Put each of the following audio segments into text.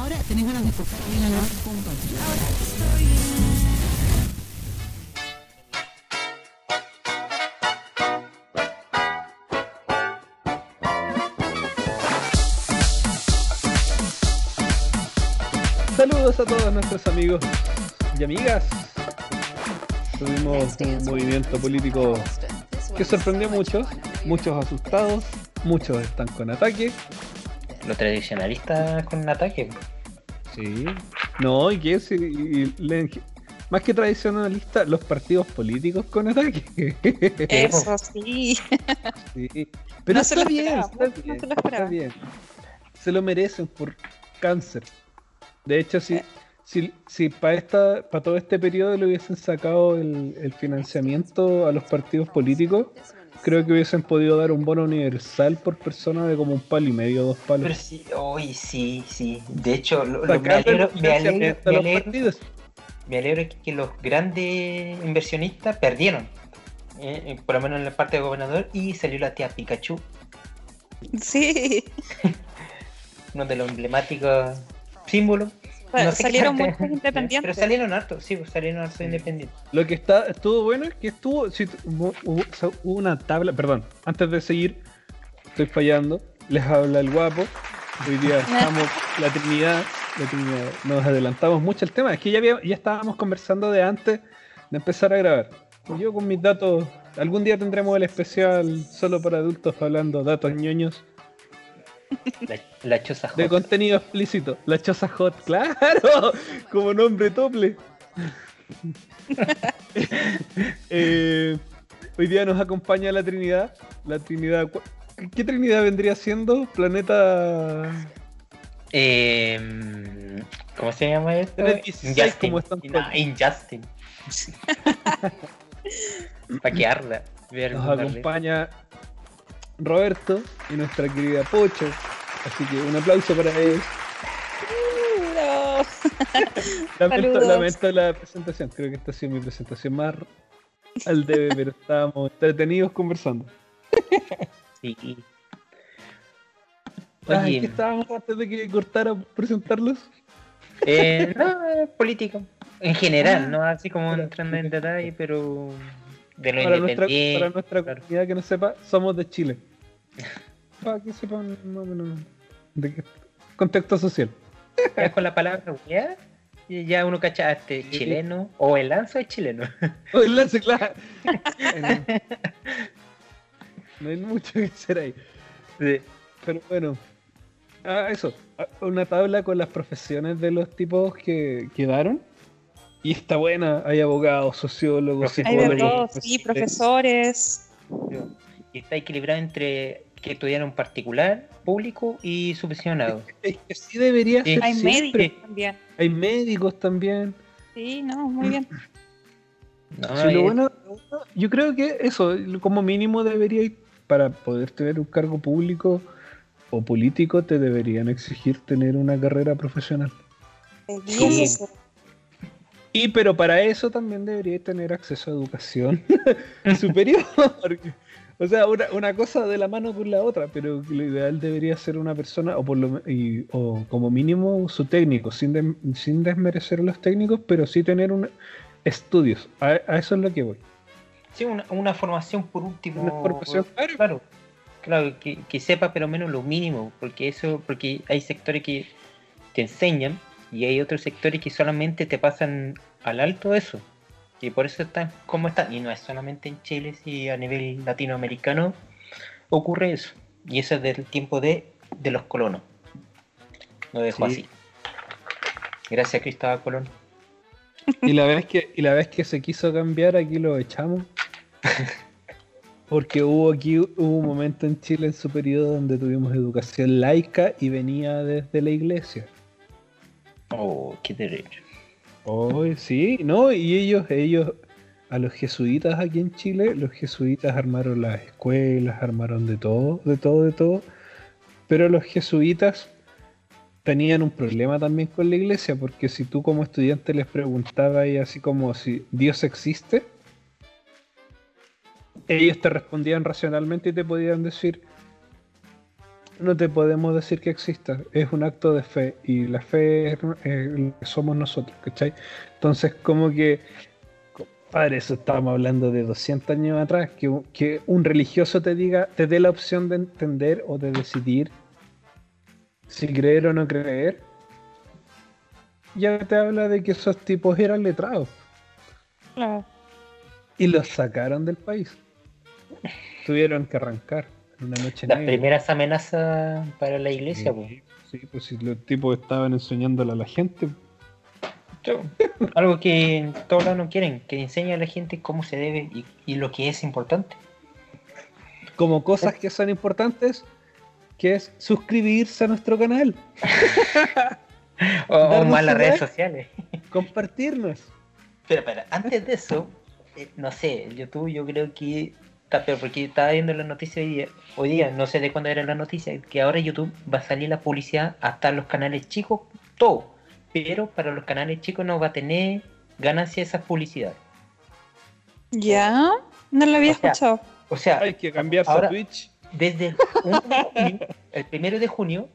Ahora tenés ganas de escuchar bien a la Saludos a todos nuestros amigos y amigas. Tuvimos un movimiento político que sorprendió a muchos, muchos asustados, muchos están con ataque. Los tradicionalistas con ataque. Sí. No, y que es, y- más que tradicionalistas, los partidos políticos con ataque. Eso sí. Sí. Pero No se está lo bien, esperaba, está no se bien, está. Se lo merecen por cáncer. De hecho, Eh. si, si, si para esta, para todo este periodo le hubiesen sacado el, el financiamiento a los partidos políticos, creo que hubiesen podido dar un bono universal por persona de como un palo y medio, dos palos. Pero sí, hoy sí, sí. De hecho, lo- lo- me, alegro, me, alegro, me alegro- me alegro que, que los grandes inversionistas perdieron. eh, eh, por lo menos en la parte de gobernador. Y salió la tía Pikachu, Sí. uno de los emblemáticos símbolos. No sé salieron muchos independientes. Pero salieron hartos, sí, pues, salieron hartos independientes. Lo que está, estuvo bueno es que estuvo, sí, hubo, hubo- o sea, hubo una tabla, perdón, antes de seguir, estoy fallando, les habla el guapo, hoy día estamos, la Trinidad, la Trinidad, nos adelantamos mucho el tema, es que ya, había- ya estábamos conversando de antes de empezar a grabar. Yo con mis datos, algún día tendremos el especial solo para adultos hablando datos ñoños La, la choza de hot. contenido explícito, la choza hot, claro, como nombre tople. Eh, hoy día nos acompaña la Trinidad. La Trinidad. ¿Qué Trinidad vendría siendo? Planeta. Eh, ¿Cómo se llama esto? Era el 16 Injustin. No. Injustin. Para que arda. ver Nos acompaña Roberto y nuestra querida Pocho. Así que un aplauso para ellos. Lamento, Saludos. lamento la presentación. Creo que esta ha sido mi presentación más al debe, pero estábamos entretenidos conversando. Sí. Ay, Oye, ¿qué estábamos antes de que cortara presentarlos? eh, no, es político. En general, Ah, no así como entrando en detalle, pero de lo Para nuestra, para nuestra claro. comunidad que no sepa, somos de Chile. Para que sepan más o menos de qué contexto social. Ya con la palabra weá, ya uno cacha ah, este chileno o el lanzo es chileno. O el lance, claro. no hay mucho que hacer ahí. Sí. Pero bueno. Ah, eso. Ah, Una tabla con las profesiones de los tipos que quedaron. Y está buena. Hay abogados, sociólogos, Hay Hay de psicólogos. sí, profesores. Y está equilibrado entre que estudiaron particular, público y subvencionado. Es que sí debería Sí. ser Hay siempre. médicos también. Hay médicos también. Sí, no, muy bien. No, Sí, lo bueno, yo creo que eso, como mínimo debería ir, para poder tener un cargo público o político, te deberían exigir tener una carrera profesional. Ser. Y pero para eso también debería tener acceso a educación superior. O sea, una, una cosa de la mano con la otra, pero lo ideal debería ser una persona, o por lo y- o como mínimo su técnico, sin, sin desmerecer a los técnicos, pero sí tener un, estudios. A, a eso es lo que voy. Sí, una, una formación por último. Una formación, claro. claro. Claro, que, que sepa pero menos lo mínimo, porque eso, porque hay sectores que te enseñan y hay otros sectores que solamente te pasan al alto eso. Y por eso están como están. Y no es solamente en Chile, si a nivel latinoamericano ocurre eso. Y eso es del tiempo de, de los colonos. Lo dejo Sí. así. Gracias Cristóbal Colón. Y la vez que, y la vez que se quiso cambiar, aquí lo echamos. Porque hubo aquí hubo un momento en Chile en su periodo donde tuvimos educación laica y venía desde la iglesia. Oh, qué derecho. Oh, sí, no, y ellos, ellos, a los jesuitas aquí en Chile, los jesuitas armaron las escuelas, armaron de todo, de todo, de todo. Pero los jesuitas tenían un problema también con la iglesia, porque si tú como estudiante les preguntabas y así como si Dios existe, ellos te respondían racionalmente y te podían decir, no te podemos decir que exista. Es un acto de fe y la fe eh, somos nosotros, ¿cachai? Entonces, como que, padre, eso estábamos hablando de 200 años atrás, que, un- que un religioso te diga, te dé la opción de entender o de decidir si creer o no creer, ya te habla de que esos tipos eran letrados Claro. y los sacaron del país. Tuvieron que arrancar una noche Las negra. primeras amenazas para la iglesia, pues. Sí, sí, pues si los tipos estaban enseñándole a la gente. Algo que todos lados no quieren, que enseñe a la gente cómo se debe y, y lo que es importante. Como cosas que son importantes, que es suscribirse a nuestro canal, O, más las redes sociales. compartirnos. Pero, pero, antes de eso, eh, no sé, YouTube yo creo que peor, porque estaba viendo la noticia hoy día, hoy día, no sé de cuándo era la noticia, que ahora YouTube va a salir la publicidad hasta los canales chicos, todo. Pero para los canales chicos no va a tener ganancia esas publicidades. ¿Ya? No lo había O sea, escuchado. O sea, Hay que cambiarse ahora- a Twitch. desde el, 1 de junio, el primero de junio,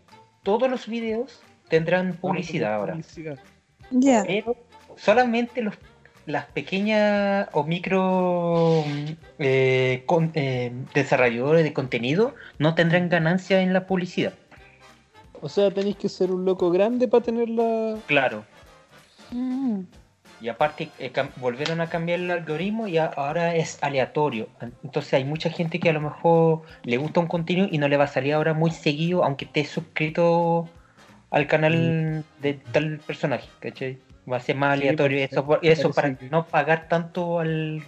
todos los videos tendrán publicidad ahora. Publicidad. Ya. pero solamente los, las pequeñas o micro mm, eh, con- eh, desarrolladores de contenido no tendrán ganancia en la publicidad. O sea, tenéis que ser un loco grande para tener la. Claro. Mm. Y aparte eh, volvieron a cambiar el algoritmo y ahora es aleatorio. Entonces hay mucha gente que a lo mejor le gusta un contenido y no le va a salir ahora muy seguido aunque esté suscrito al canal de tal personaje, ¿cachai? Va a ser más Sí, aleatorio pues, eso, por- eso parece para no pagar tanto al,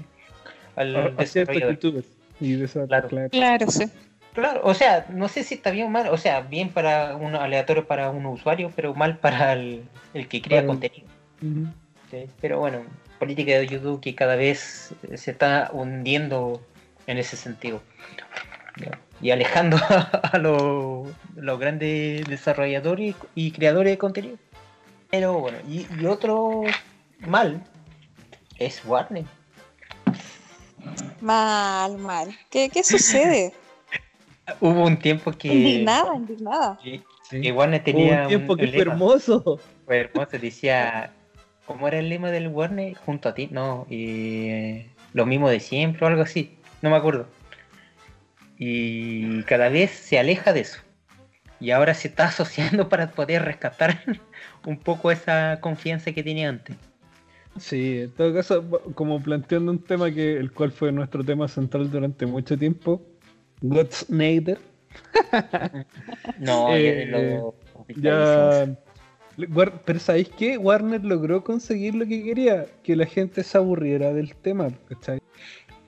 al a, a desarrollador. youtubers. Y de esa, Claro. claro. Claro, sí. Claro, o sea, no sé si está bien o mal, o sea, bien para un aleatorio para un usuario, pero mal para el, el que crea contenido. ¿sí? Pero bueno, política de YouTube que cada vez se está hundiendo en ese sentido. Y alejando a los, los grandes desarrolladores y creadores de contenido. Pero bueno, y, y otro mal es Warner. Mal, mal. ¿Qué, qué sucede? Hubo un tiempo que, Indignada, indignada. que, Sí. que Warner Hubo tenía un tiempo un que fue lema. hermoso. Fue hermoso, decía, ¿cómo era el lema del Warner? Junto a ti, no, eh, lo mismo de siempre o algo así, no me acuerdo. Y cada vez se aleja de eso. Y ahora se está asociando para poder rescatar un poco esa confianza que tenía antes. Sí, en todo caso, como planteando un tema que el cual fue nuestro tema central durante mucho tiempo, God Snyder, No, Eh, ya lo ya... Pero ¿sabéis qué? Warner logró conseguir lo que quería, que la gente se aburriera del tema, ¿cachai?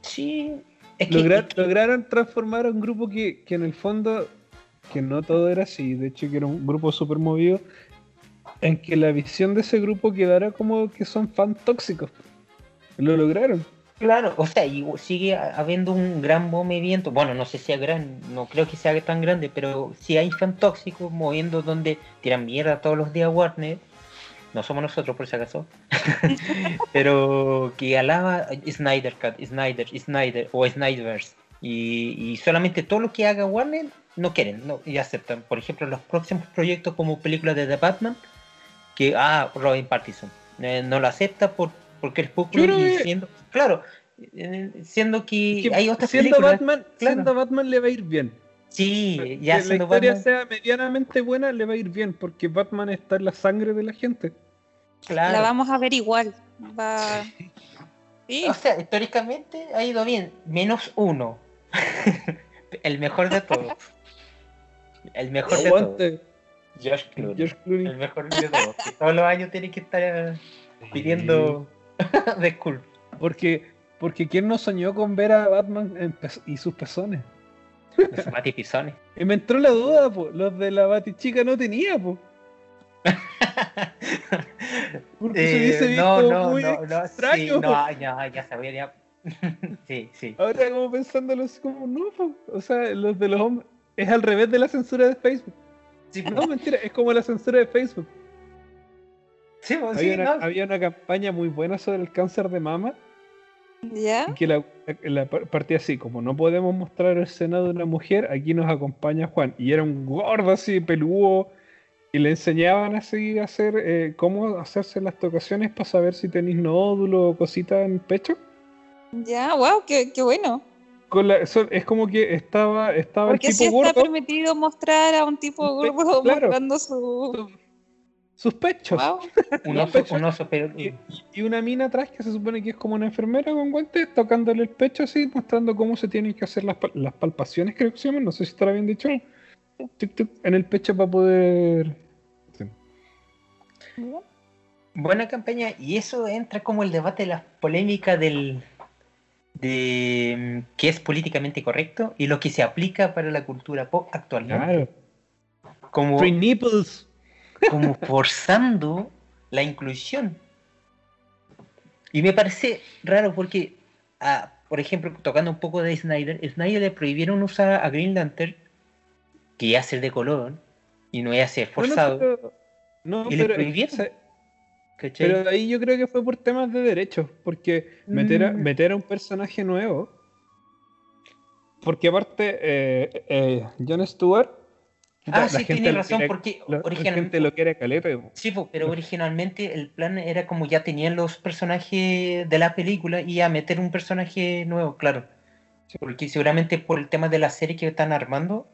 Sí, es que, Logra- es que- Lograron transformar a un grupo que, que en el fondo, que no todo era así, de hecho que era un grupo súper movido, en que la visión de ese grupo quedara como que son fans tóxicos. Lo lograron. Claro, o sea, y sigue ha- habiendo un gran movimiento. Bueno, no sé si sea gran, no creo que sea tan grande, pero sí hay fan tóxicos moviendo donde tiran mierda todos los días Warner. No somos nosotros, por si acaso. pero que alaba Snyder Cut, Snyder, Snyder o Snyderverse. Y, y solamente todo lo que haga Warner no quieren no, y aceptan. Por ejemplo, los próximos proyectos como películas de The Batman, que, ah, Robin Pattinson, eh, no lo acepta por, porque es poco que- claro, eh, siendo que, Que hay otras siendo películas. Batman, claro. siendo Batman le va a ir bien. Sí, Que ya la siendo historia Batman, sea medianamente buena, le va a ir bien, porque Batman está en la sangre de la gente. claro. La vamos a ver igual. Va. Sí, O sea, históricamente ha ido bien, menos uno. El mejor de todos. El mejor de todos. Josh Clooney. George Clooney. El mejor de todos. Todos los años tiene que estar eh, pidiendo disculpas. Porque, porque ¿quién no soñó con ver a Batman y sus pezones? Los Mati Pisones. Y me entró la duda, po. los de la Batichica no tenía, po. Porque se hubiese Eh, visto no, no, muy no, no, extraño. sí, no, ya, ya sabía, ya. sí, sí. Ahora como pensándolo así como, no, po. o sea, los de los hombres, es al revés de la censura de Facebook. Sí, No, mentira, es como la censura de Facebook. sí, pues, había, sí, una, no. había una campaña muy buena sobre el cáncer de mama ¿Ya? Y que la, la par- partía así, como no podemos mostrar el seno de una mujer, aquí nos acompaña Juan. Y era un gordo así, peludo, y le enseñaban así a hacer, eh, cómo hacerse las tocaciones para saber si tenéis nódulo o cositas en el pecho. Ya, wow, qué, qué bueno. Con la- eso- es como que estaba, estaba Porque el sí tipo está gordo, permitido mostrar a un tipo gordo claro. mostrando su. sus pechos. Wow. Un oso, pechos. un oso, pero Y, y una mina atrás que se supone que es como una enfermera con guantes, tocándole el pecho así, mostrando cómo se tienen que hacer las, pal- las palpaciones, creo que se llaman, no sé si estará bien dicho. Sí. Tic, tic, en el pecho para poder... sí. buena campaña. Y eso entra como el debate de la polémica del de qué es políticamente correcto y lo que se aplica para la cultura pop actualmente. Claro. Como, Free nipples. como forzando la inclusión. Y me parece raro porque, ah, por ejemplo, tocando un poco de Snyder, Snyder le prohibieron usar a Green Lantern, que iba a ser de color, y no iba a ser Bueno, forzado. pero- no, Y le prohibieron. ¿Cachai? pero ahí yo creo que fue por temas de derechos, porque meter a, Mm. meter a un personaje nuevo, porque aparte eh, eh, Jon Stewart, ah, la sí, gente lo razón, quiere- porque la, la originalmente... gente lo quiere caleta. Sí, pero originalmente el plan era como ya tenían los personajes de la película y a meter un personaje nuevo, claro. Porque seguramente por el tema de la serie que están armando,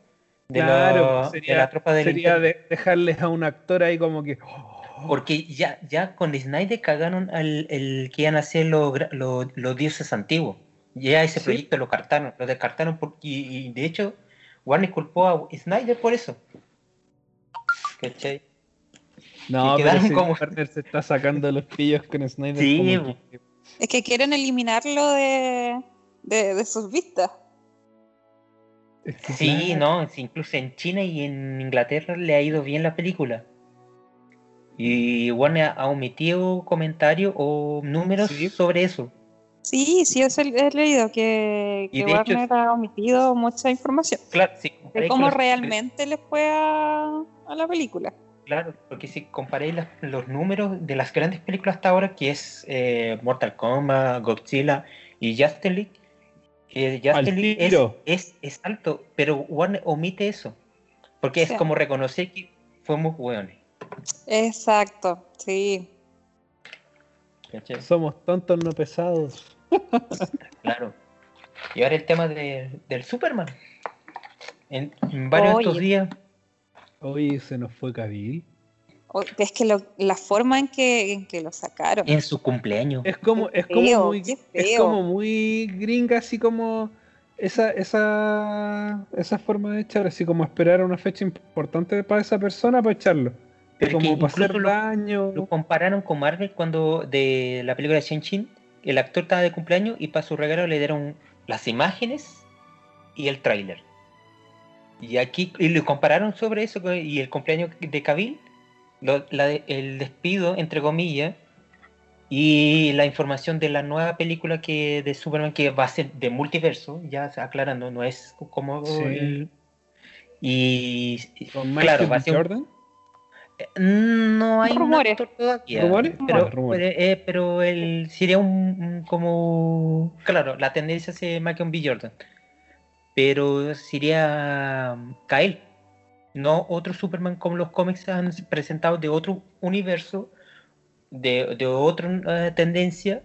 de, Claro, la, sería- de la tropa del Sería de- dejarles a un actor ahí como que. oh, Porque ya, ya con Snyder cagaron al el que iban a hacer los, los, los dioses antiguos. Ya ese Sí. proyecto lo cartaron, lo descartaron porque, y, y de hecho Warner culpó a Snyder por eso. ¿Cachai? no, y pero como- Warner se está sacando los pillos con Snyder. Sí, como Es que quieren eliminarlo de, de, de sus vistas. es que Sí, claro, no, incluso en China y en Inglaterra le ha ido bien la película. Y Warner ha omitido comentarios o números Sí. sobre eso. Sí, sí, eso he he leído que, hecho- Warner ha omitido mucha información Claro, sí, de cómo realmente les fue a, a la película. Claro, porque si comparáis los números de las grandes películas hasta ahora, que es eh, Mortal Kombat, Godzilla y Justice League, eh, Al Justice League es, tiro. es, es alto, pero Warner omite eso. Porque es como reconocer que fuimos hueones. Exacto, sí. Somos tontos, no pesados. Claro. Y ahora el tema de- del Superman. En, en varios de estos Oye. días. Hoy se nos fue Cabil. Es que lo- la forma en que, en que lo sacaron. En su cumpleaños. Es como, es como feo, muy, es como muy gringa, así como esa, esa, esa forma de echar, así como esperar a una fecha importante para esa persona para echarlo. Pero es que como para hacer lo- daño. Lo compararon con Marvel cuando de la película de Shang-Chi, el actor estaba de cumpleaños y para su regalo le dieron las imágenes y el tráiler. Y aquí y lo compararon sobre eso y el cumpleaños de Cavill, lo- la de- el despido entre comillas y la información de la nueva película que de Superman que va a ser de multiverso, ya aclarando, no es como Sí. el- y claro, va a ser un- Jordan. No hay un Rumores. actor todavía. ¿Rumores? Pero, rumores. pero, eh, pero el, sería un, un como. Claro, la tendencia es Michael B. Jordan. Pero sería um, Kyle. No otro Superman como los cómics han presentado de otro universo, de, de otra eh, tendencia,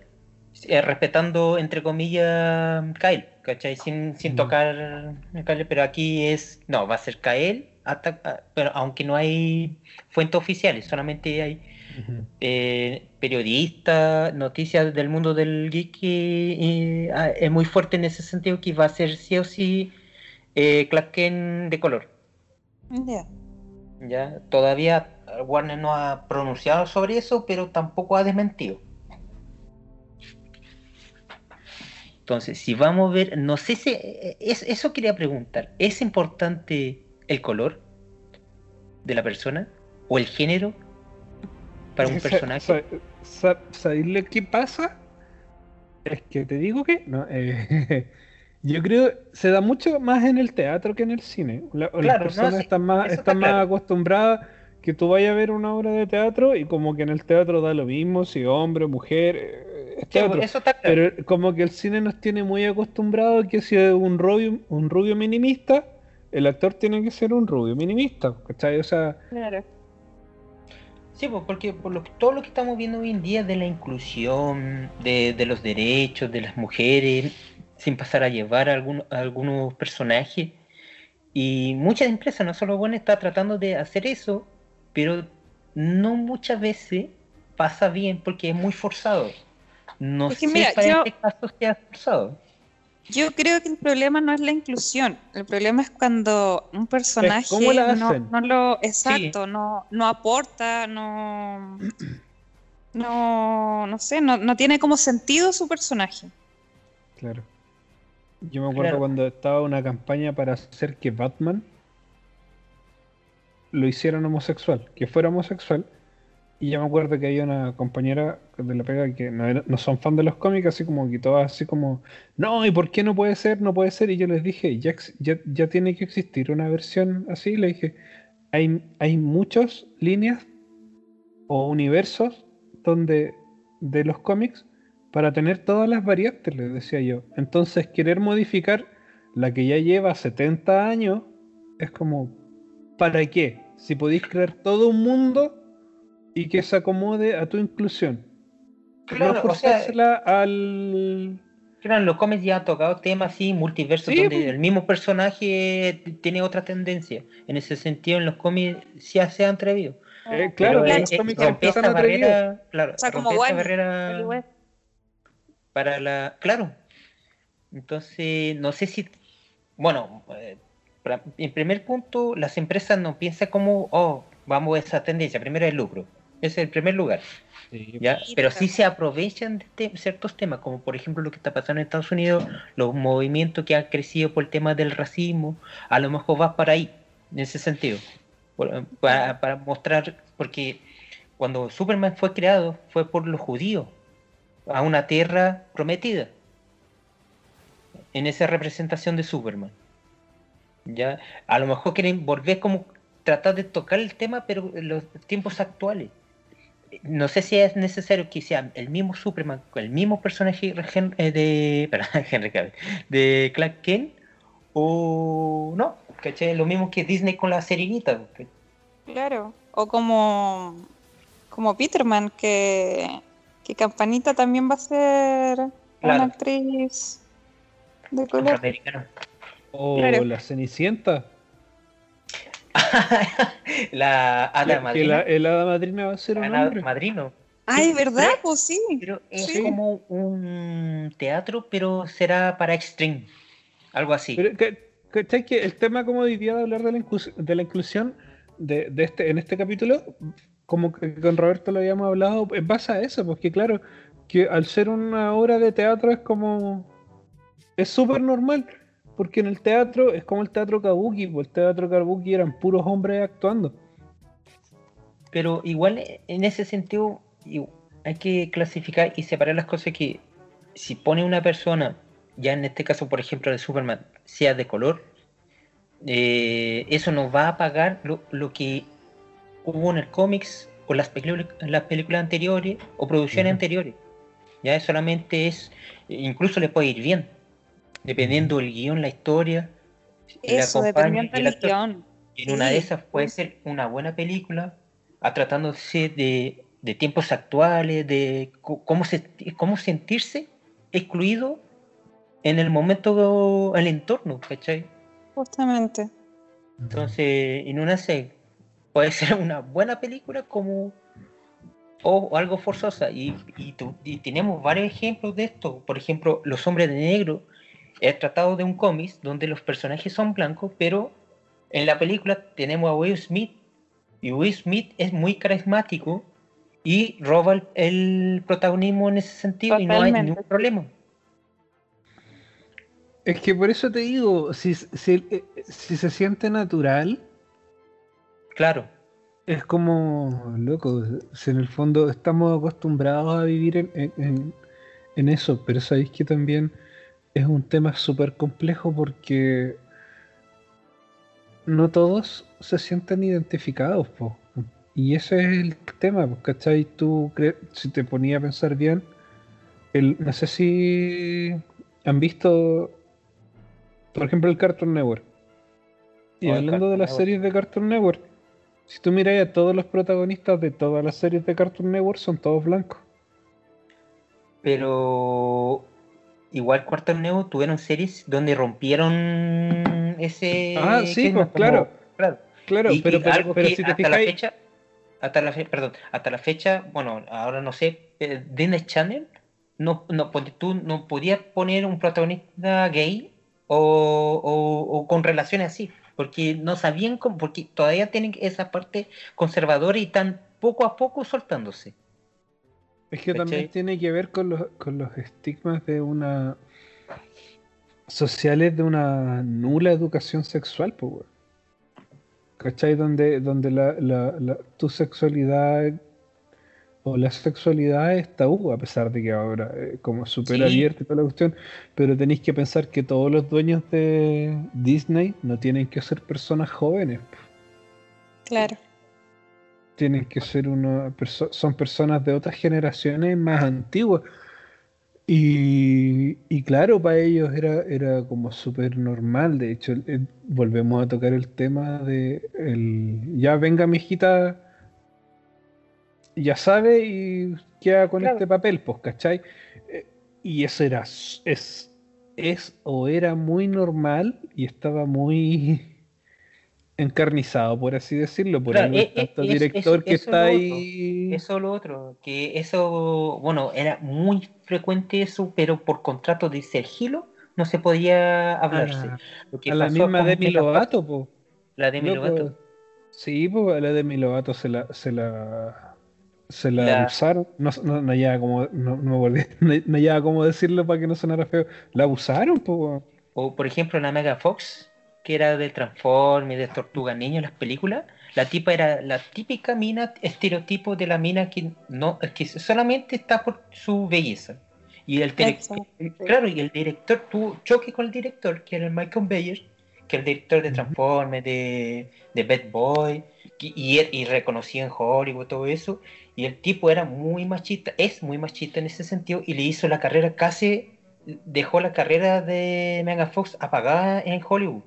eh, respetando entre comillas Kyle, ¿cachai? Sin, sin tocar Kyle, pero aquí es. No, va a ser Kyle, hasta, ah, pero aunque no hay fuentes oficiales, solamente hay eh, periodistas, noticias del mundo del geek y, y, ah, es muy fuerte en ese sentido que va a ser sí o sí eh, Clark Kent de color. Ya. Ya todavía Warner no ha pronunciado sobre eso, pero tampoco ha desmentido. Entonces, si vamos a ver, no sé si eh, es, eso quería preguntar, ¿es importante el color de la persona o el género para un personaje? sa- sa- ¿Sabéis lo que pasa? Es que te digo que no, eh, yo creo se da mucho más en el teatro que en el cine. La- Claro, las no, personas sí, están más, está están más claro. acostumbradas que tú vayas a ver una obra de teatro y como que en el teatro da lo mismo, si hombre o mujer. Este Sí, otro. eso está claro. Pero como que el cine nos tiene muy acostumbrados que si es un rubio, un rubio minimista, el actor tiene que ser un rubio minimista, ¿cachai? O sea, Claro. Sí, porque por lo, todo lo que estamos viendo hoy en día de la inclusión, de, de los derechos de las mujeres, sin pasar a llevar a, algún- a algunos personajes. Y muchas empresas, no solo bueno, está tratando de hacer eso, pero no muchas veces pasa bien porque es muy forzado. No Es que sé mira, para yo- este caso. Yo creo que el problema no es la inclusión, el problema es cuando un personaje no, lo exacto, no, no aporta, no no, no sé, no, no tiene como sentido su personaje. claro. Yo me acuerdo Claro. cuando estaba una campaña para hacer que Batman lo hicieran homosexual, que fuera homosexual. Y yo me acuerdo que había una compañera de la pega que no, son fan de los cómics, así como que así como, no, ¿y por qué no puede ser? No puede ser. Y yo les dije, ya, ya, ya tiene que existir una versión así. Le dije, hay, hay muchas líneas o universos donde de los cómics para tener todas las variantes, les decía yo. Entonces, querer modificar la que ya lleva 70 años es como, ¿para qué? Si podéis crear todo un mundo y que se acomode a tu inclusión. Claro, no o sea, forzársela al... Claro, en los cómics ya han tocado temas así, multiversos, Sí, donde pues. el mismo personaje tiene otra tendencia. En ese sentido, en los cómics sí se han atrevido. Eh, claro, eh, los cómics empiezan esa barrera, claro, O sea, como esa barrera para la, claro. Entonces, no sé si, bueno, eh, en primer punto, las empresas no piensan como, oh, vamos a esa tendencia. Primero el lucro, es el primer lugar. Sí, ¿ya? Sí, Pero sí se aprovechan de te- ciertos temas, como por ejemplo lo que está pasando en Estados Unidos, los movimientos que han crecido por el tema del racismo, a lo mejor va para ahí, en ese sentido, Por- para, para mostrar, porque cuando Superman fue creado fue por los judíos, a una tierra prometida, en esa representación de Superman. ¿ya? A lo mejor quieren volver como tratar de tocar el tema, pero en los tiempos actuales no sé si es necesario que sea el mismo Superman, con el mismo personaje eh, de, perdón, Henry Cavill, de Clark Kent, o no, ¿cachai? Lo mismo que Disney con la Sirenita. ¿cachai? claro. O como, como Peterman, que, que Campanita también va a ser Claro. una actriz de color. Afroamericano. O Claro. la Cenicienta. la Hada Madrina. el hada madrina va a ser un Hada. Madrino. Ay, ¿verdad? pero- Pues sí. Pero es Sí. como un teatro, pero será para Extreme. Algo así. Pero, que- ¿cachai que el tema como hoy día de hablar de la, inclus- de la inclusión de, de este, en este capítulo, como que con Roberto lo habíamos hablado, en base a eso, porque claro, que al ser una obra de teatro es como... Es súper normal, porque en el teatro es como el teatro kabuki, pues el teatro kabuki eran puros hombres actuando. Pero igual en ese sentido hay que clasificar y separar las cosas que si pone una persona, ya en este caso por ejemplo de Superman, sea de color, eh, eso nos va a pagar lo, lo que hubo en el cómics o las, las películas anteriores o producciones anteriores. Ya solamente es, incluso le puede ir bien, dependiendo del guion, la historia. el Eso, dependiendo del actor. guion. En una de esas puede ser una buena película, a tratándose de, de tiempos actuales, de cómo, se, cómo sentirse excluido en el momento, el entorno, ¿cachai? Justamente. Entonces, en una se puede ser una buena película como o algo forzosa. Y, y, tu- y tenemos varios ejemplos de esto. Por ejemplo, Los Hombres de Negro es tratado de un cómic donde los personajes son blancos, pero en la película tenemos a Will Smith. Y Will Smith es muy carismático y roba el, el protagonismo en ese sentido y no hay ningún problema. Es que por eso te digo, si, si, eh, si se siente natural, Claro, Es como, loco, si en el fondo estamos acostumbrados a vivir en, en- en- en eso, pero sabéis que también es un tema súper complejo porque no todos se sienten identificados, po. Y ese es el tema, ¿cachai? Tú, si te ponías a pensar bien, el, no sé si han visto, por ejemplo, el Cartoon Network. Y Oh, hablando de las Network. series de Cartoon Network, si tú miras a todos los protagonistas de todas las series de Cartoon Network, son todos blancos. Pero igual Cuarto Neo tuvieron series donde rompieron ese Ah, sí, pues claro. claro. Claro, Y- pero, y pero, pero si te hasta la fecha, hasta la fe- perdón, hasta la fecha, bueno, ahora no sé, eh, Disney Channel no, no, tú no podías poner un protagonista gay o, o- o con relaciones así, porque no sabían cómo, porque todavía tienen esa parte conservadora y están poco a poco soltándose. Es que también tiene que ver con los, con los estigmas de una sociales de una nula educación sexual, pues, weón. ¿Cachai? Donde, donde la, la- la- tu sexualidad o la sexualidad es tabú, a pesar de que ahora eh, como súper Sí. abierta y toda la cuestión, pero tenéis que pensar que todos los dueños de Disney no tienen que ser personas jóvenes, Claro. Tienen que ser una perso- son personas de otras generaciones más antiguas. Y, y claro, para ellos era, era como súper normal. De hecho, eh, volvemos a tocar el tema de el ya venga mi hijita, ya sabe y queda con Claro. este papel, pues, ¿cachai? Eh, Y eso era, es, es o era muy normal y estaba muy encarnizado, por así decirlo, por Claro, el e- tanto eso- director eso- que eso está ahí. Eso es lo otro, que eso, bueno, era muy frecuente eso, pero por contrato de sigilo no se podía hablarse. a, Lo que a la misma Demi Lovato, po. La Demi Loco, Lovato. Sí, pues la Demi Lovato se la, se la, se la, La- abusaron. No, no, no como, no, no hallaba cómo decirlo para que no sonara feo. La abusaron, pues. O por ejemplo la Mega Fox, que era de Transformers, de Tortuga Niño, las películas. La tipa era la típica mina, estereotipo de la mina que no, que solamente está por su belleza. Y el director, claro, y el director tuvo choque con el director, que era el Michael Bayer, que es el director de. Transformers, de, de Bad Boy, y, y, y reconocido en Hollywood, todo eso. Y el tipo era muy machista, es muy machista en ese sentido, y le hizo la carrera casi, dejó la carrera de Mega Fox apagada en Hollywood.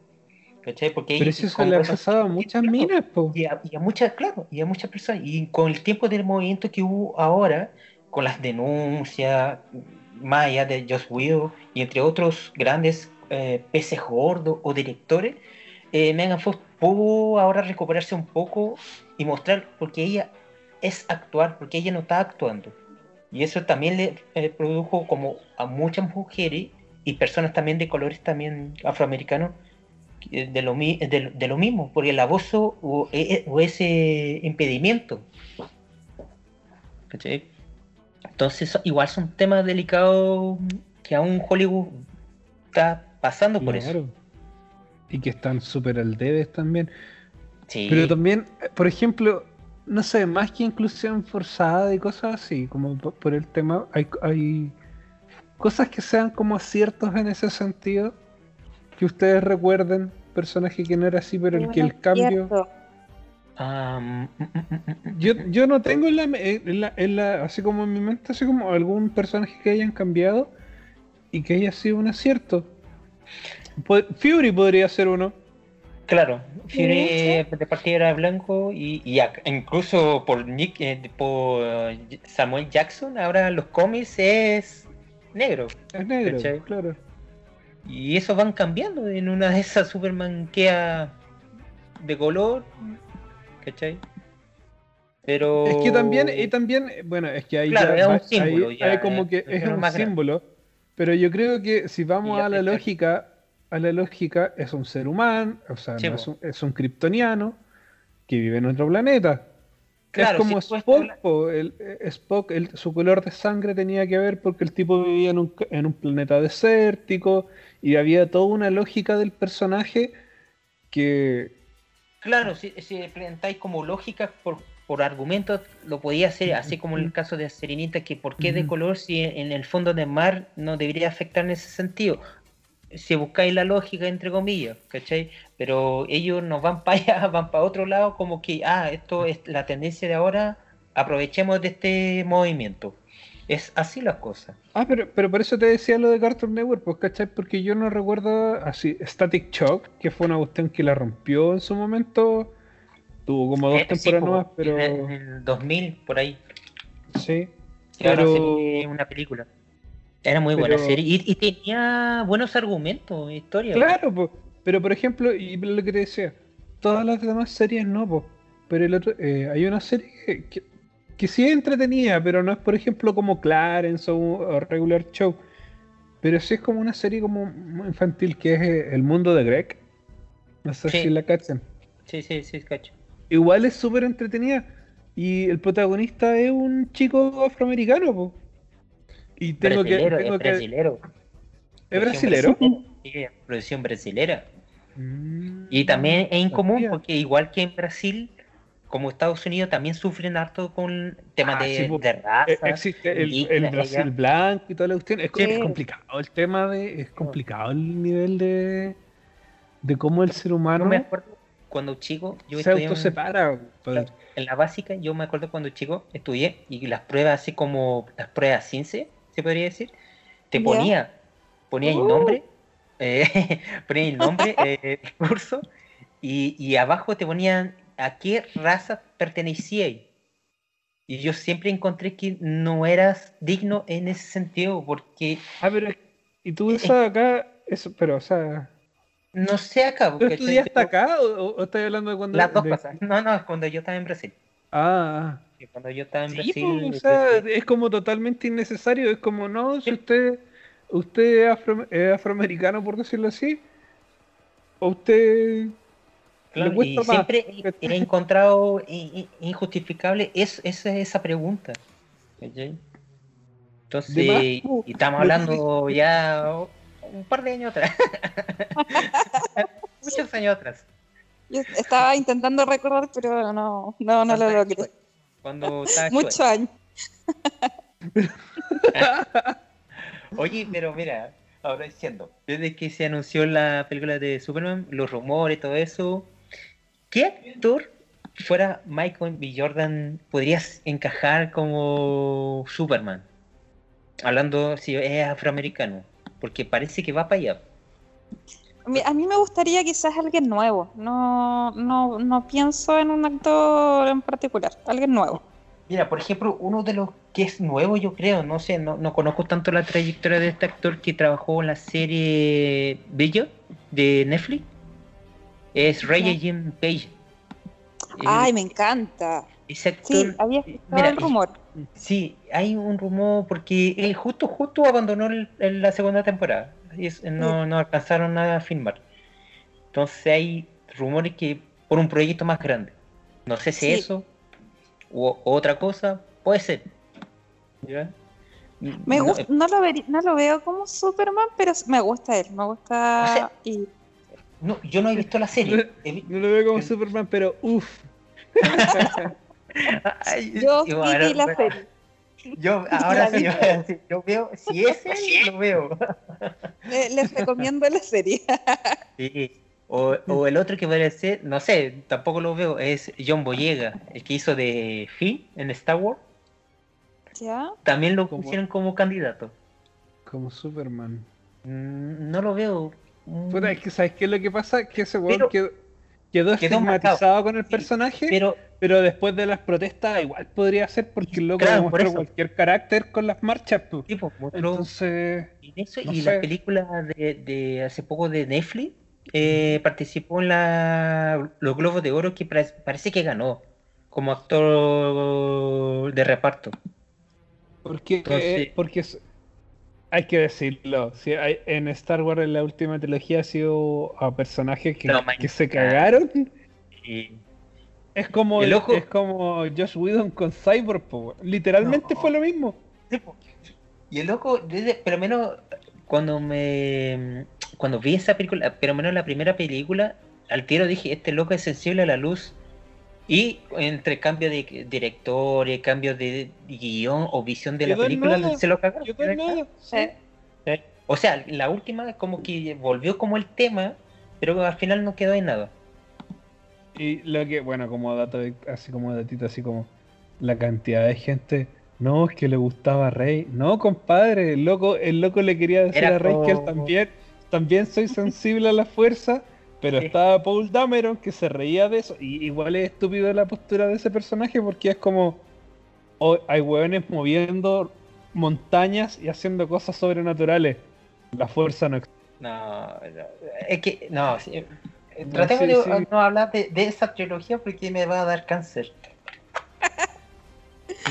¿Cachai? Porque Pero eso le ha pasado a muchas Claro, minas, pues. y a, y a muchas, claro, y a muchas personas. Y con el tiempo del movimiento que hubo ahora, con las denuncias, más allá de Joss Whedon y entre otros grandes eh, peces gordos o directores, eh, Megan Fox pudo ahora recuperarse un poco y mostrar, porque ella es actuar, porque ella no está actuando. Y eso también le eh, produjo como a muchas mujeres y personas también de colores también afroamericanos de lo, de, de lo mismo, por el abuso o, e- o ese impedimento. ¿Cachai? Entonces, igual son temas delicados que aún Hollywood está pasando por eso. Claro. Y que están súper al debes también. Sí, Pero también, eh, por ejemplo, no sé, más que inclusión forzada y cosas así, como po- por el tema, hay, hay cosas que sean como aciertos en ese sentido, que ustedes recuerden, personaje que no era así, pero el que el cambio... Mm. Yo, yo no tengo en la, me- en la, en la- así como en mi mente, así como algún personaje que hayan cambiado y que haya sido un acierto. Fury podría ser uno. Claro, Fury eh, de partida era blanco y, incluso por Nick, eh, por eh, Samuel Jackson, ahora en los cómics es negro. Es negro, ¿Cachai? claro. Y eso van cambiando. En una de esas Superman queda de color. ¿Cachai? Pero. Es que también, y también, bueno, es que ahí Claro, ya es un símbolo, ahí- ya, ahí como que es un grande. símbolo, pero yo creo que si vamos a la está. lógica, a la lógica es un ser humano, o sea, Sí, no es un, es un kryptoniano que vive en otro planeta. Claro, es como si Spock, po, el, eh, Spock, el- su color de sangre tenía que ver porque el tipo vivía en un, en un planeta desértico y había toda una lógica del personaje que Claro, si, si presentáis como lógica por, por argumentos, lo podía hacer, así como en el caso de Serenita, que por qué de color si en el fondo del mar no debería afectar en ese sentido. Si buscáis la lógica, entre comillas, ¿cachai? Pero ellos no van para allá, van para otro lado, como que, ah, esto es la tendencia de ahora, aprovechemos de este movimiento. Es así las cosas. Ah, pero, pero por eso te decía lo de Cartoon Network, pues, ¿cachai? Porque yo no recuerdo así, Static Shock, que fue una cuestión que la rompió en su momento. Tuvo como dos Eh, sí, temporadas po, nomás, pero. En el 2000, por ahí. Sí. Una, Pero. serie, una película. Era muy buena serie. Y, y tenía buenos argumentos, historia. Claro, po. pero por ejemplo, y lo que te decía, todas las demás series no, po. pero el otro, eh, hay una serie que, que, que sí es entretenida, pero no es por ejemplo como Clarence o, o Regular Show, pero sí es como una serie como infantil que es eh, El Mundo de Greg. No sé Sí. si la cachan. Sí, sí, sí, cacho. Igual es súper entretenida y el protagonista es un chico afroamericano, po. Y tengo que... Tengo es que... brasilero. ¿Es brasilero? Sí, producción brasilera. Mm, Y también es incomún porque igual que en Brasil, como Estados Unidos, también sufren harto con temas Ah, de, sí, de raza. Eh, Existe el, Brasil ella. blanco y toda la cuestión. Es, Sí. es complicado el tema de. Es complicado el nivel de. de cómo el ser humano Yo me acuerdo cuando chico, yo se estudié en, autosepara. padre. en la básica, yo me acuerdo cuando chico estudié y las pruebas, así como las pruebas CINCE, se podría decir, te ponía, ponía el Uh. nombre, eh, ponía el nombre, eh, el curso, y, y abajo te ponían a qué raza pertenecías. Y yo siempre encontré que no eras digno en ese sentido, porque Ah, pero. ¿Y tú Eh, usas acá? Eso, pero, o sea. no sé acá. ¿Tú estudiaste acá o, o- estás hablando de cuando.? Las dos de- cosas. No, no, es cuando yo estaba en Brasil. Ah, Cuando yo estaba en Sí, Brasil. pues, o sea, este, es como totalmente innecesario. Es como, no, si usted. Usted es, afro- es afroamericano, por decirlo así. O usted. Claro, y más, siempre he- encontrado injustificable es, esa, esa pregunta. ¿cachai? Entonces, y po. estamos hablando ya un par de años atrás. Muchos años atrás. Yo estaba intentando recordar, pero no, no, no lo logré. Cuando Muchos años. Oye, pero mira, ahora diciendo, desde que se anunció la película de Superman, los rumores, todo eso, ¿qué actor fuera Michael B. Jordan podrías encajar como Superman? Hablando si es afroamericano, porque parece que va para allá. A mí, me gustaría quizás alguien nuevo. No, no, no pienso en un actor en particular. Alguien nuevo. Mira, por ejemplo, uno de los que es nuevo, yo creo, no sé, no, no conozco tanto la trayectoria de este actor que trabajó en la serie Bello de Netflix, es. Jim Page. Ay, me encanta. ese actor, Sí, había escuchado mira, el rumor. sí, hay un rumor porque él justo, justo abandonó el- el- la segunda temporada y es- no, no alcanzaron a filmar. Entonces hay rumores que por un proyecto más grande. No sé si Sí. eso o otra cosa, puede ser. ¿Ya? Me No, gusta, no, lo no lo veo como Superman, pero me gusta él. Me gusta. O sea, y no, yo no he visto la serie. He No lo veo como Superman, pero uff. Yo sí bueno, vi la bueno, serie. Yo ahora sí, yo veo, si es él, lo veo. Le- les recomiendo la serie. Sí. O, o el otro que podría ser, no sé, tampoco lo veo, es John Boyega, el que hizo de Finn en Star Wars. ¿Ya? También lo pusieron como candidato. Como Superman. Mm, No lo veo. Mm, Puta, es que ¿sabes qué es lo que pasa? Que ese weón quedó, estigmatizado con el Sí, personaje, pero, Pero después de las protestas igual podría ser porque el loco Claro, demostró cualquier carácter con las marchas. mostró Entonces, y eso, no y sé. la película de, de hace poco de Netflix eh, participó en la, los Globos de Oro que pare- parece que ganó como actor de reparto. porque, Entonces- porque es- hay que decirlo, si hay- en Star Wars en la última trilogía ha sido a personajes que, No, man, que se cagaron. Y Es como, El ojo- es como Josh Whedon con Cyborg, po, literalmente No. fue lo mismo. Sí. Y el loco, desde, pero menos cuando me cuando vi esa película, pero menos la primera película, al tiro dije, este loco es sensible a la luz. Y entre cambio de directores, cambios de guion o visión de la película, nada. se lo cagaron. Yo creo nada, sí. Eh, Sí. O sea, la última como que volvió como el tema, pero al final no quedó en nada. Y lo que, bueno, como dato, de- así como datito, así como la cantidad de gente No, es que le gustaba a Rey. No, compadre, el loco, el loco le quería decir Era a Rey que él también, también soy sensible a la fuerza, pero Sí. estaba Paul Dameron que se reía de eso. Y igual es estúpido la postura de ese personaje porque es como oh, hay hueones moviendo montañas y haciendo cosas sobrenaturales. La fuerza no existe. No, no, es que, no, sí, eh, No, tratemos sí, de sí. no hablar de, de esa trilogía porque me va a dar cáncer.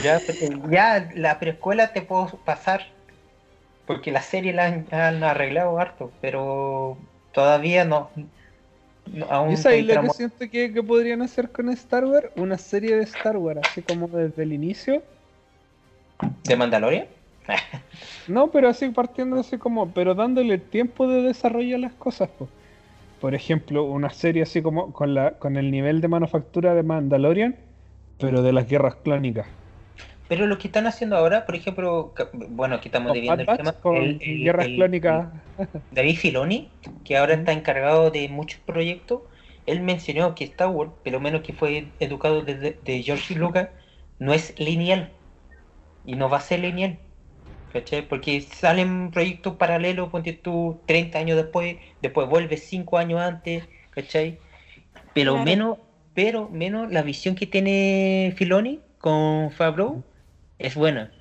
Ya la preescuela te puedo pasar, porque la serie la han, han arreglado harto, pero todavía no. Aún ¿Y sabes estoy lo que siento que, que podrían hacer con Star Wars? Una serie de Star Wars, así como desde el inicio. ¿De Mandalorian? No, pero así partiendo así como, pero dándole tiempo de desarrollo a las cosas, po. Por ejemplo, una serie así como con la con el nivel de manufactura de Mandalorian, pero de las guerras clónicas. Pero lo que están haciendo ahora, por ejemplo, bueno, aquí estamos Bad el tema. con el- el- guerras el- clónicas. David Filoni, que ahora está encargado de muchos proyectos, él mencionó que Star Wars, por lo menos que fue educado desde de George Lucas, no es lineal. Y no va a ser lineal. ¿Cachai? Porque salen proyectos paralelos, ponte tú 30 años después, después vuelves 5 años antes, ¿cachai? Pero Claro. menos, pero menos la visión que tiene Filoni con Favreau es buena,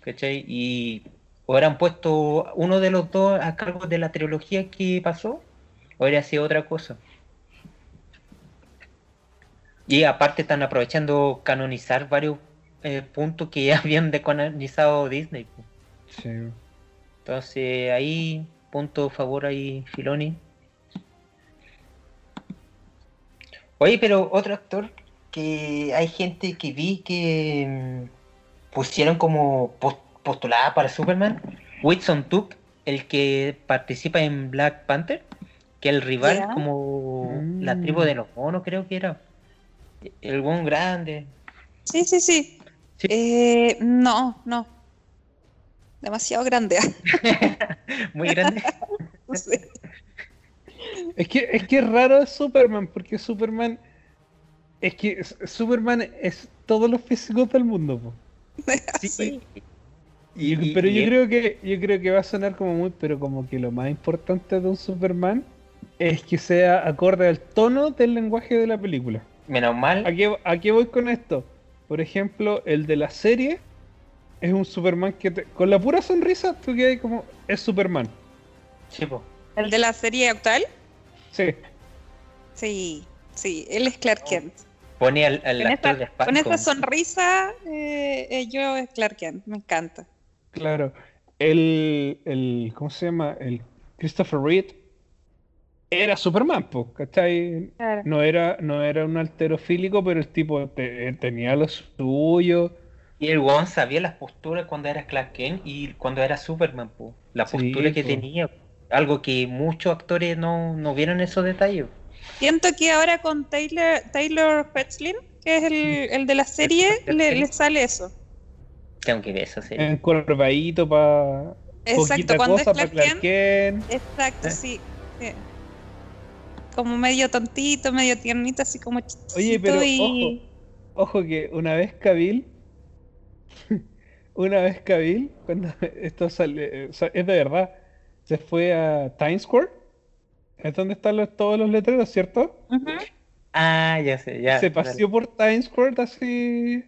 ¿cachai? Y hubieran puesto uno de los dos a cargo de la trilogía que pasó, o hubiera sido otra cosa. Y aparte están aprovechando canonizar varios eh, puntos que ya habían decanonizado Disney. Sí. Entonces ahí, punto favor ahí, Filoni. Oye, pero otro actor que hay gente que vi que mm, pusieron como pos- postulada para Superman, Whitson Took, el que participa en Black Panther, que el rival como Mm. la tribu de los monos creo que era. El buen grande. Sí, sí, sí. Sí. Eh, no, no. Demasiado grande. Muy grande. No sé. Es que es que es raro es Superman, porque Superman es que Superman es todos los físicos del mundo, po. Sí. Y- Y- pero y yo creo que yo creo que va a sonar como muy, pero como que lo más importante de un Superman es que sea acorde al tono del lenguaje de la película. Menos mal. ¿A qué, a qué voy con esto? Por ejemplo, el de la serie es un Superman que te- con la pura sonrisa tú quedas como es Superman. Sí. ¿El de la serie actual? Sí. Sí, sí, él es Clark Kent. Pone al, al Con actor con como- sonrisa, eh, eh, yo es Clark Kent, me encanta. Claro. El, el ¿cómo se llama? El Christopher Reed era Superman, pues, ¿cachai? Claro. No era, no era un alterofílico, pero el tipo te- tenía lo suyo. Y el One sabía las posturas cuando era Clark Kent y cuando era Superman, po. La Sí, postura que po. tenía. Algo que muchos actores no, no vieron esos detalles. Siento que ahora con Taylor, Taylor Fetzlin, que es el, el de la serie, le, le sale eso. Tengo que ver esa serie. Encorvadito para Exacto, cuando cosa es Clark Clark Kent, Kent. exacto, ¿Eh? sí. sí. Como medio tontito, medio tiernito, así como chistosito Oye, pero y... Ojo que una vez Cabil, una vez Cabil, cuando esto sale, sea, es de verdad, se fue a Times Square, es donde están los- todos los letreros, ¿cierto? Ah, ya sé, ya. se paseó por Times Square así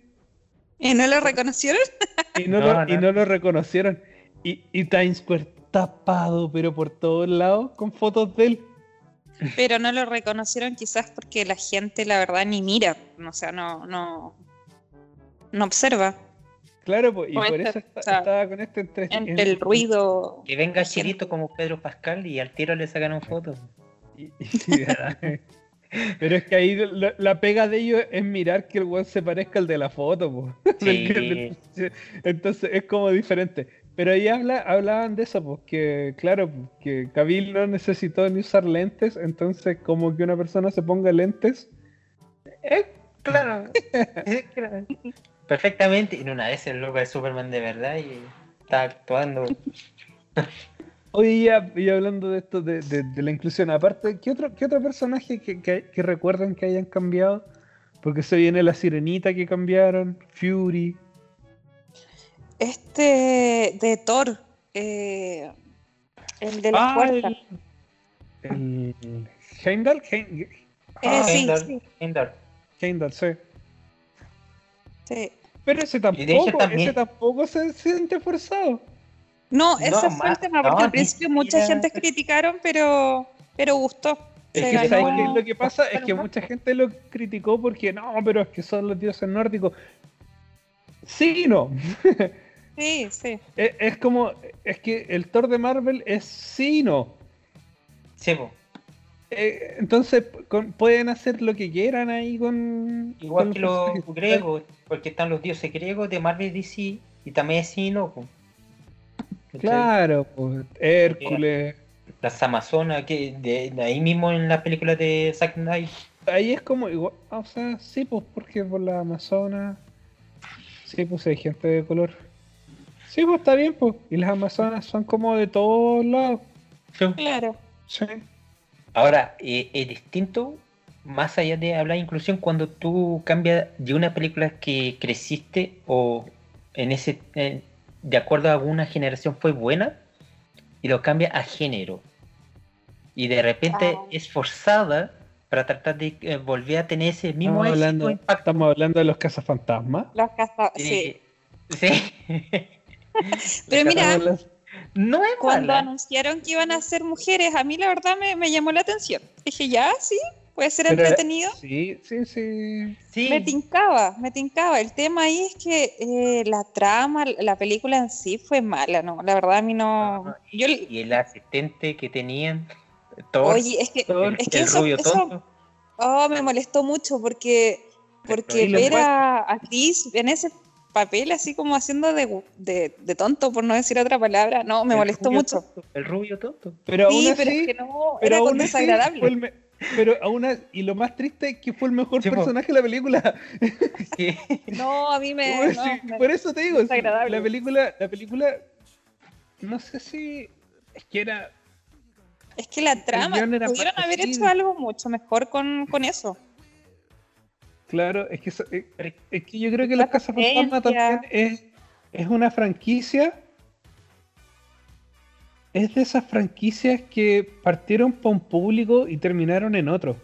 ¿Y no lo reconocieron? y no, No, lo, y no. no lo reconocieron. Y, y Times Square tapado, pero por todos lados, con fotos de él. Pero no lo reconocieron quizás porque la gente, la verdad, ni mira. O sea, no, no, no observa. Claro, pues, y por entre- eso está- o sea, estaba con este entre, Entre el ruido. Que venga Chirito como Pedro Pascal y al tiro le sacaron fotos. Y- y- Pero es que ahí la, la pega de ellos es mirar que el weón se parezca al de la foto, po. Sí. Entonces es como diferente. Pero ahí habla, hablaban de eso, pues que claro, que Cavill no necesitó ni usar lentes, entonces como que una persona se ponga lentes. Eh, claro. Eh, claro. Perfectamente. Y en una vez el loco de Superman de verdad y está actuando. Oye, ya, y hablando de esto de, de- de la inclusión, aparte, ¿qué otro, qué otro personaje que, que, que recuerdan que hayan cambiado? Porque se viene la sirenita que cambiaron, Fury. Este de Thor, eh, el de las Ah, puertas. el, el Heimdall, Heim- Eh, sí, Heimdall, sí, Heimdall. Heimdall, sí. sí. Pero ese tampoco, también- ese tampoco se siente forzado. No, No, ese fue el tema, porque no, al principio ni mucha gente criticaron, pero, pero gustó. Es que, ¿sabes ganó- qué es lo que pasa? Es que mucha gente lo criticó porque no, pero es que son los dioses nórdicos. Sí y no. Sí, sí. Es, es como, es que el Thor de Marvel es sí y no. Sí, po. Eh, entonces con- pueden hacer lo que quieran ahí con. Igual con que los griegos, porque están los dioses griegos de Marvel y DC, y también es no. Claro, pues Hércules. Las Amazonas, que de, de ahí mismo en las películas de Zack Knight. Ahí es como igual, o sea, sí, pues porque por la Amazonas. Sí, pues hay gente de color. Sí, pues está bien, pues. Y las Amazonas son como de todos lados. Claro. Sí. Ahora, eh, es distinto, más allá de hablar de inclusión, cuando tú cambias de una película que creciste o en ese eh, de acuerdo a alguna generación fue buena y lo cambias a género. Y de repente Ah. es forzada para tratar de eh, volver a tener ese mismo Estamos éxito, hablando, impacto. estamos hablando de los cazafantasmas. Los caza- sí. Sí. Pero mira, no es Cuando mala. anunciaron que iban a ser mujeres, a mí la verdad me, me llamó la atención. Dije, ya, sí, puede ser Pero- entretenido. Sí, sí, sí. Sí. Me tincaba, me tincaba. El tema ahí es que eh, la trama, la película en sí fue mala, ¿no? La verdad a mí no... Ajá. Yo, Y el asistente que tenían, Thor, oye, es que, Thor, es que el eso, rubio eso- tonto. oh, me molestó mucho porque, porque Y ver a, a Chris en ese papel así como haciendo de, de, de tonto, por no decir otra palabra, no, me El molestó mucho. tonto, el rubio tonto. Pero aún Sí, así, pero es que no, pero era aún así desagradable. me- pero aún así- y lo más triste es que fue el mejor Sí, po. personaje de la película. Sí. No, a mí me... No, sí, me- por eso te digo, la película, la película, no sé si es que era, Es que la trama, pudieron haber hecho algo mucho mejor con, con eso. Claro, es que, eso- es, es que yo creo que La Cazafantasmas potencia. también es, es una franquicia, es de esas franquicias que partieron para un público y terminaron en otro.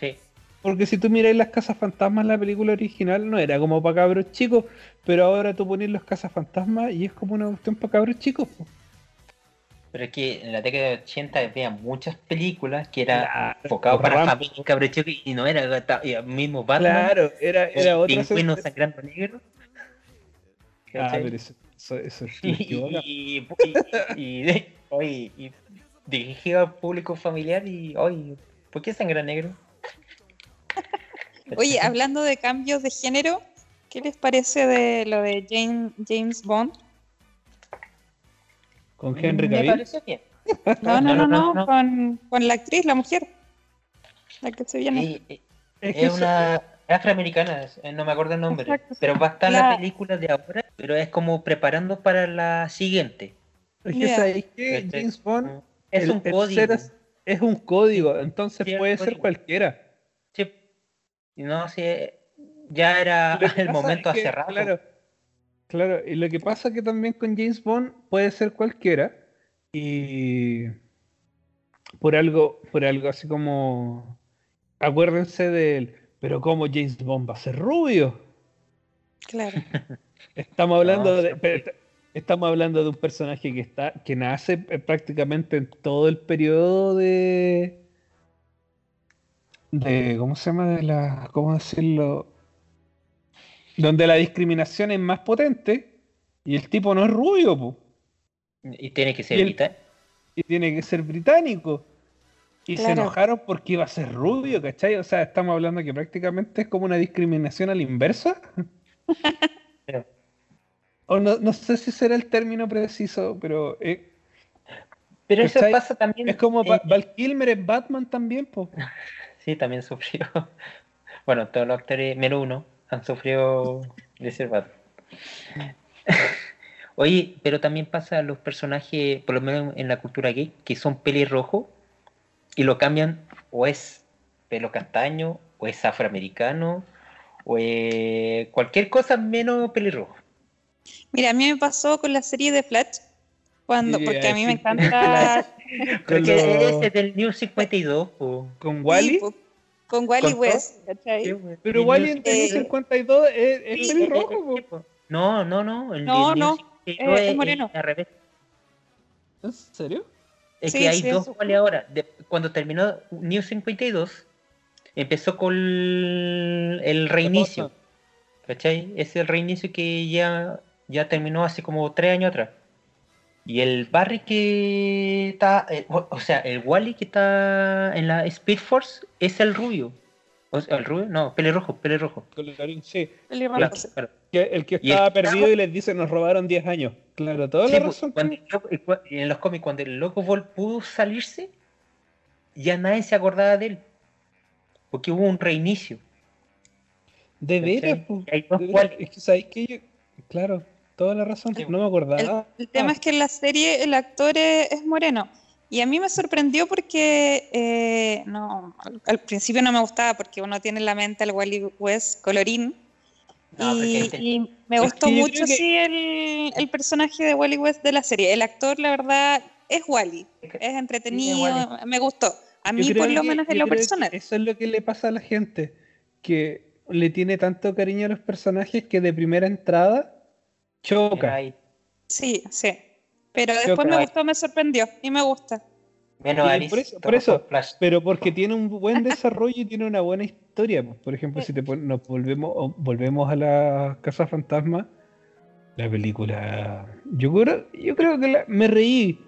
Sí. Porque si tú miras las Casas Fantasmas, la película original no era como para cabros chicos, pero ahora tú pones los Casas Fantasmas y es como una cuestión para cabros chicos. po. Pero es que en la década de 80 había muchas películas que eran Claro, enfocadas para familias cabros chicos y no era el mismo Batman. Claro, era, era otra. Pingüino sangrando negro. Ah, pero eso, eso, eso es y, y, y, y, y- oye, y dirigido al público familiar y oye, ¿por qué sangra negro? Oye, hablando de cambios de género, ¿qué les parece de lo de Jane- James Bond? Con Henry Me Cavill. bien. No, no, no, no, no. Con, con la actriz, la mujer. La que se viene. Y- y- Es una es afroamericana, eh, no me acuerdo el nombre, Exacto. pero va a estar la... La- película de ahora, pero es como preparando para la siguiente. es. Este, James Bond Es el- un el código. ser es, un código, entonces Sí, es puede ser código. cualquiera. Sí. No sé, ya era el momento es que, hace rato. Claro, claro, y lo que pasa que también con James Bond puede ser cualquiera y por algo, por algo así como acuérdense del, pero cómo James Bond va a ser rubio. Claro. Estamos hablando No, de pero estamos hablando de un personaje que está que nace eh, prácticamente en todo el periodo de de ¿cómo se llama? de la ¿cómo decirlo? Donde la discriminación es más potente y el tipo no es rubio, po, Y tiene que ser Y el- vital. y tiene que ser británico. Y se enojaron porque iba a ser rubio, ¿cachai? O sea, estamos hablando que prácticamente es como una discriminación a la inversa. O no, no sé si será el término preciso, pero eh, Pero eso pasa también. es como Val Kilmer en Batman también, po. Sí, también sufrió. Bueno, todos los actores, menos uno, han sufrido de ser Batman. Oye, pero también pasa a los personajes, por lo menos en la cultura gay, que son pelirrojos y lo cambian o es pelo castaño, o es afroamericano, o es cualquier cosa menos pelirrojo. Mira, a mí me pasó con la serie de Flash, cuando, Sí, porque a mí me encanta Con, Porque lo- ese es del New 52, po. con Wally. Sí, con Wally Con West, ¿cachai? Pero El Wally New en Eh, 52 es, es Sí, pelirrojo, eh, eh. No, no, no. El No, no, 52 eh, es moreno. al revés. ¿En serio? Es Sí, que hay sí, dos eso. Wally ahora. De- cuando terminó New 52, empezó con el reinicio. ¿Cachai? Es el reinicio que ya, ya terminó hace como tres años atrás. Y el Barry que está, eh, o, o sea, el Wally que está en la Speed Force es el rubio. O sea, el rubio, no, pelirrojo, pelirrojo. Sí. Pelirrojo, Claro, sí. claro. Que el que Y el estaba perdido y les dice nos robaron 10 años. Claro, toda Sí, la pues, razón. cuando en los cómics, cuando el loco Vol pudo salirse, ya nadie se acordaba de él. Porque hubo un reinicio. De veras. Wally. Es que sabéis que yo. Claro, toda la razón. Sí. No me El, acordaba. el tema es que en la serie el actor es, es moreno. Y a mí me sorprendió porque eh, no, al, al principio no me gustaba porque uno tiene en la mente al Wally West colorín. No, y, y me Es gustó que yo mucho que- sí, el, el personaje de Wally West de la serie. El actor, la verdad, es Wally. Es entretenido, Wally. me gustó. A mí, por lo que- menos, en lo que personal. Eso es lo que le pasa a la gente. Que le tiene tanto cariño a los personajes que de primera entrada choca. Sí, sí. Pero después me gustó, me sorprendió y me gusta. menos Alice, por eso- por. Pero porque tiene un buen desarrollo y tiene una buena historia. pues. Por ejemplo, si te pon- nos volvemos, volvemos a la Casa Fantasma, la película. Yo creo, yo creo que la- me reí.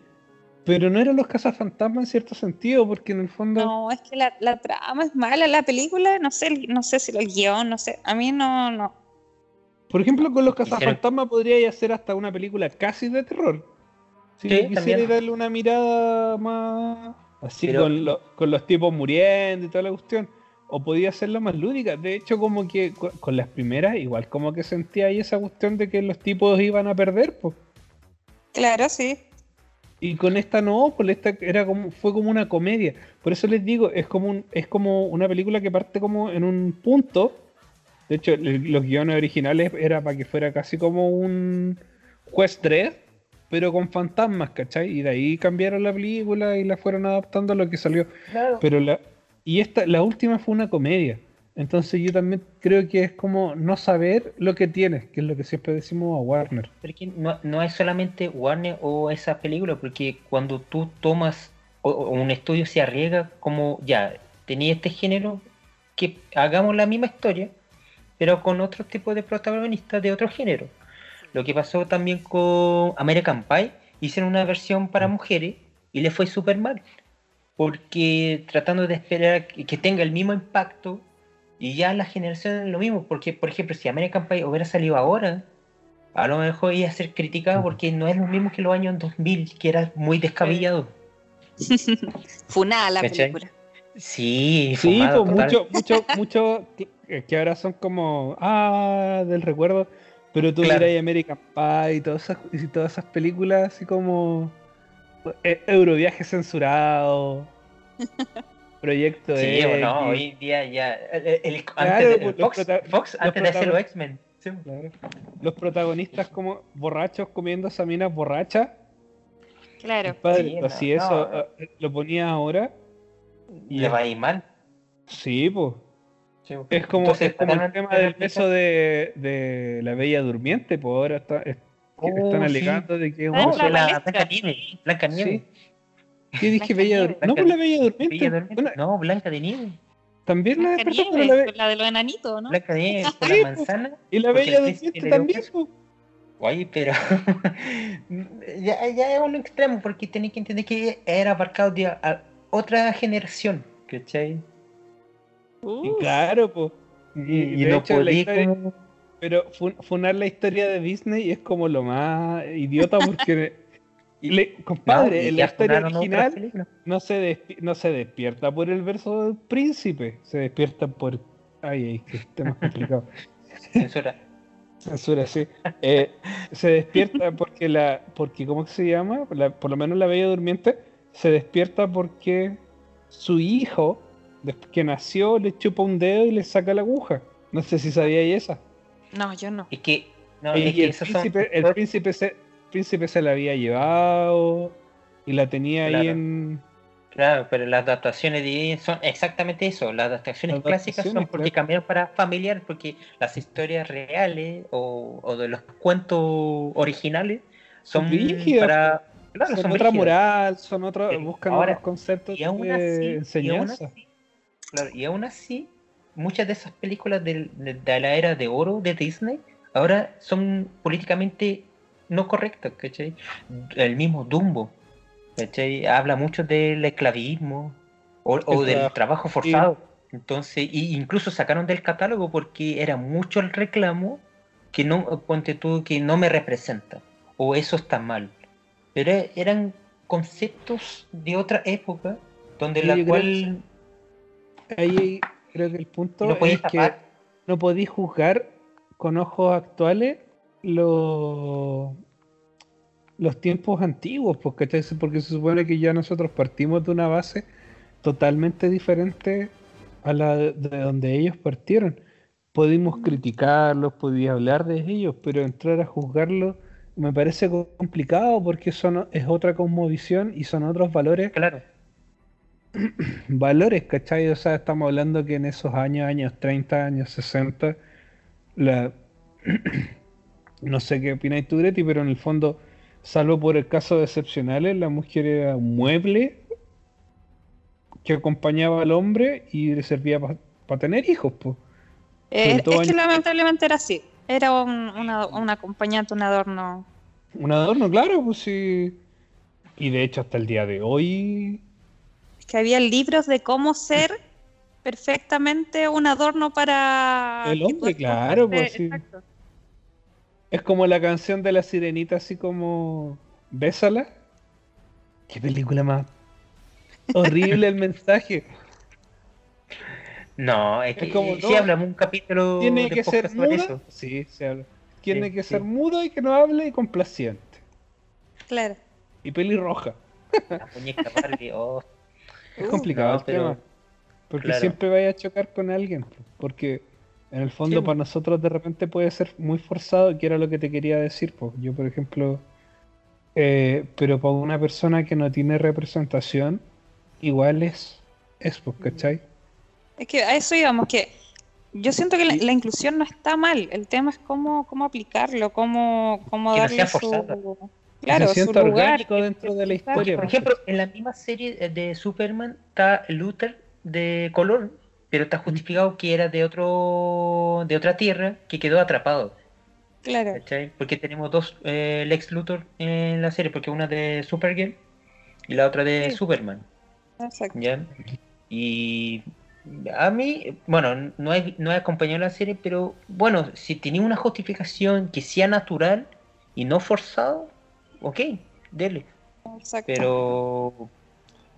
Pero no eran los cazafantasmas en cierto sentido, porque en el fondo. No, es que la, la trama es mala, la película, no sé, no sé si el guion, no sé. A mí no, no. Por ejemplo, con los cazafantasmas podría hacer hasta una película casi de terror. Si Sí, quisiera también. darle una mirada más así Pero- con, lo- con los tipos muriendo y toda la cuestión. O podía hacerla más lúdica. De hecho, como que co- con, las primeras, igual como que sentía ahí esa cuestión de que los tipos iban a perder, pues. Claro, sí. Y con esta no, pues esta era como, fue como una comedia. Por eso les digo, es como un, es como una película que parte como en un punto. De hecho, el- los guiones originales era para que fuera casi como un Quest 3, pero con fantasmas, ¿cachai? Y de ahí cambiaron la película y la fueron adaptando a lo que salió. Claro. Pero la, y esta, la última fue una comedia. Entonces yo también creo que es como no saber lo que tienes, que es lo que siempre decimos a Warner. Pero es que no, no es solamente Warner o esa película, porque cuando tú tomas o, o un estudio se arriesga como ya tenía este género, que hagamos la misma historia, pero con otro tipo de protagonistas de otro género. Lo que pasó también con American Pie, hicieron una versión para mujeres y le fue súper mal, porque tratando de esperar que, tenga el mismo impacto y ya la generación es lo mismo, porque por ejemplo si American Pie hubiera salido ahora, a lo mejor iba a ser criticado porque no es lo mismo que los años 2000, que era muy descabellado. Funada la ¿Cachai? película. Sí, Sí, pues mucho, mucho, mucho que, que ahora son como ah del recuerdo, pero tú Claro. miras American Pie y todas esas, y todas esas películas así como eh, Euroviaje censurado, Proyecto Sí, X, bueno, hoy día ya. el- el- el- Claro, antes de, Fox, antes de hacer los X-Men. sí. claro. los protagonistas como borrachos comiendo esa minas borrachas. Claro. Padre, Sí, pues no, si eso no. eh, lo ponía ahora, y Le va a ir mal. sí, pues. Sí. Es como, Entonces, es como el tema de del beso de, de la Bella Durmiente, pues ahora está, es- Oh, están sí. alegando de que es un Ah, No, beso- la la. Blanca Nieve. Blanca Nieve. ¿Qué dije Bella Nieve, Durmiente? No, pues la Bella Durmiente. Bella Durmiente. Bueno, No, Blanca de Nieve. también la Blanca despertó, la, Be- la de los enanitos, ¿no? Blanca de Nieve Sí, la manzana. y la Bella Durmiente también, pues. Oye, pero ya, ya es un extremo porque tenés que entender que era abarcado de a- otra generación, ¿cachai? Y Uh, claro, pues. Y, Y y de no hecho, podía historia- como- Pero fun- funar la historia de Disney es como lo más idiota porque, le- compadre, No, y en la historia original no se, despi- no se despierta por el verso del príncipe, se despierta por... Ay, ay, que tema complicado. Censura. Censura, sí. Eh, se despierta porque la, porque ¿cómo que se llama? La- por lo menos la Bella Durmiente se despierta porque su hijo, después que nació, le chupa un dedo y le saca la aguja. No sé si sabía esa. no, yo no. Es que No, Y es que el esos son príncipe, el príncipe se, príncipe se la había llevado y la tenía ahí en. Claro, pero las adaptaciones de son exactamente eso. Las adaptaciones Las clásicas son porque claro. cambiaron para familiar, porque las historias reales o, o de los cuentos originales son Brígidas, para. Claro, son, son otra moral, son otros, Sí, buscan ahora, otros conceptos Y aún de y aún enseñanza. así, claro, y aún así, muchas de esas películas de, de la era de oro de Disney ahora son políticamente no correctas, ¿cachai? El mismo Dumbo, ¿cachai? Habla mucho del esclavismo o, o El del trabajo, trabajo forzado. Entonces, y incluso sacaron del catálogo porque era mucho el reclamo que no, ponte tú, que no me representa, o eso está mal. Pero e- eran conceptos de otra época donde Sí, la cual Ahí creo que el punto no es que no podéis juzgar con ojos actuales los los tiempos antiguos, porque, porque se supone que ya nosotros partimos de una base totalmente diferente a la de de donde ellos partieron. Pudimos criticarlos, podía hablar de ellos, pero entrar a juzgarlos me parece co- complicado porque son, es otra cosmovisión y son otros valores Claro, valores, ¿cachai? O sea, estamos hablando que en esos años, años 30, años 60, la... no sé qué opináis tú, Greti, pero en el fondo, salvo por el caso de excepcionales, la mujer era un mueble que acompañaba al hombre y le servía para tener hijos, pues. Eh, que lamentablemente era así. Era un, una- un acompañante, un adorno. Un adorno, claro, pues sí. Y de hecho, hasta el día de hoy, que había libros de cómo ser perfectamente un adorno para. El hombre, claro, pues, sí. Es como la canción de la sirenita, así como Bésala. Qué película más horrible el mensaje. no, es que Es como, sí no, hablamos un capítulo Tiene que ser. Sí, se habla. Tiene Sí, que sí. ser muda y que no hable y complaciente. Claro. Y pelirroja. La muñeca Barbie, oh, Es Uh, complicado no, el pero- tema. Porque claro. siempre vaya a chocar con alguien. Porque en el fondo Sí, para nosotros de repente puede ser muy forzado, que era lo que te quería decir. Pues. Yo, por ejemplo, eh, pero para una persona que no tiene representación, igual es, es pues, ¿cachai? Es que a eso íbamos, que yo siento que la, inclusión no está mal. El tema es cómo, cómo aplicarlo, cómo, cómo no darle sea su. Claro, se lugar. orgánico dentro de la historia. Por pues, ejemplo, en la misma serie de Superman está Luther de color, pero está justificado que era de otro de otra tierra que quedó atrapado. Claro. ¿cachai? Porque tenemos dos eh, Lex Luthor en la serie, porque una de Supergirl y la otra de Sí. Superman. Exacto. ¿ya? Y a mí, bueno, no he, no he acompañado la serie, pero bueno, si tenía una justificación que sea natural y no forzado, ok, dele. exacto. Pero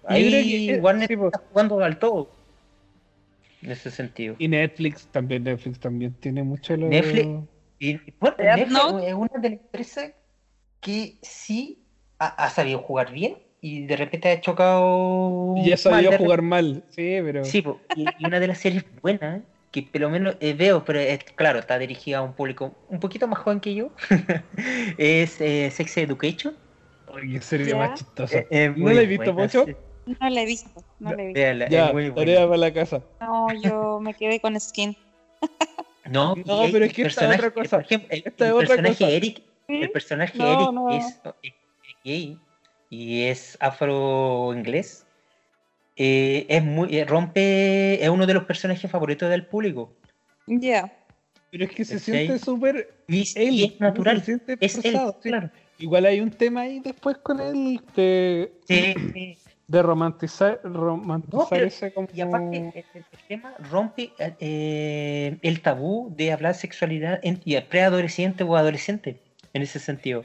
ahí que, eh, Warner sí, pues. está jugando al todo. En ese sentido. Y Netflix también, Netflix también tiene mucho lo... Netflix- Y bueno, Netflix Note. es una de las empresas que sí ha, ha sabido jugar bien y de repente ha chocado. Y mal sabía de jugar mal, sí, pero... Sí, po, y, y una de las series buenas que por lo menos eh, veo, pero es, claro, está dirigida a un público un poquito más joven que yo, es eh, Sex Education. Serie Ya. más chistosa. Eh, ¿No la he visto, Pocho? sí. No la he visto, no la he visto. Véala, Ya, tarea buena. para la casa. No, yo me quedé con Skin. No, No, pero es que esta es otra cosa. Ejemplo, el, Esta el otra personaje cosa. Eric, el personaje No, Eric no. Es, es gay y es afro-inglés. Eh, es muy, eh, rompe, es uno de los personajes favoritos del público. Ya. Pero es que se siente súper Y, es natural. se siente Es él, sí. claro. Igual hay un tema ahí después con él de, Sí, de romantizar, romantizar No, pero- ese como... Y aparte, el, el tema rompe eh, el tabú de hablar sexualidad en, preadolescente o adolescente, en ese sentido.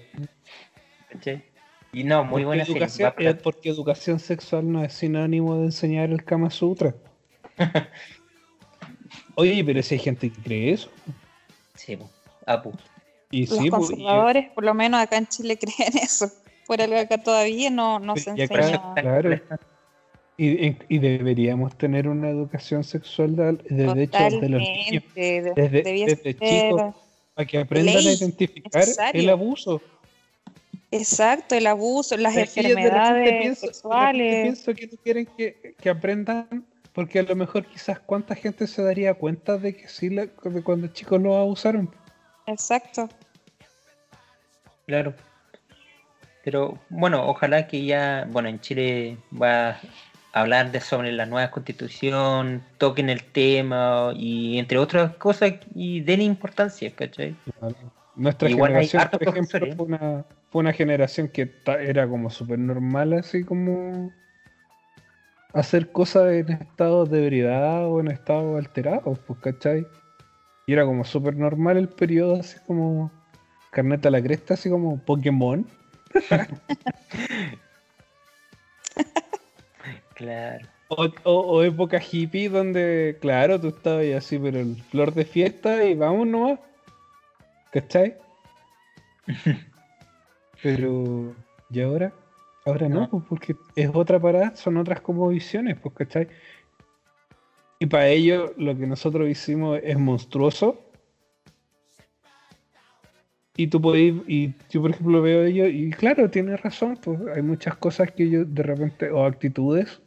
¿Cachai? Y no, muy porque buena serie. educación, para- eh, porque educación sexual no es sinónimo de enseñar el Kama Sutra. Oye, pero si hay gente que cree eso. Sí. Apu. Y Los sí, y- conservadores, por lo menos acá en Chile, creen eso. Por algo acá todavía no, no se Y acá- enseña. Claro. y, y- deberíamos tener una educación sexual de, de, de hecho, de los niños. Desde- desde chicos. Para que aprendan a identificar necesario. el abuso. Exacto, el abuso, las repente enfermedades pienso- sexuales. pienso que no quieren que, que aprendan, porque a lo mejor quizás cuánta gente se daría cuenta de que sí, la- de cuando chicos lo abusaron. Exacto. Claro. Pero bueno, ojalá que ya, bueno, en Chile va a hablar de sobre la nueva constitución, toquen el tema y entre otras cosas y den importancia, ¿cachai? Nuestra Igual generación, por ejemplo, fue una, fue una generación que era como súper normal, así como hacer cosas en estado de ebriedad o en estado alterado, pues, ¿cachai? Y era como súper normal el periodo, así como carneta a la cresta, así como Pokémon. Claro. O, o- o época hippie donde, claro, tú estabas así, pero el flor de fiesta y vamos nomás. ¿Cachai? pero, ¿y ahora? Ahora no, No. pues porque es otra parada, son otras como visiones, pues, ¿cachai? Y para ello lo que nosotros hicimos es monstruoso. Y tú podés, y yo por ejemplo veo ello, y claro, tienes razón, pues hay muchas cosas que yo de repente, o actitudes,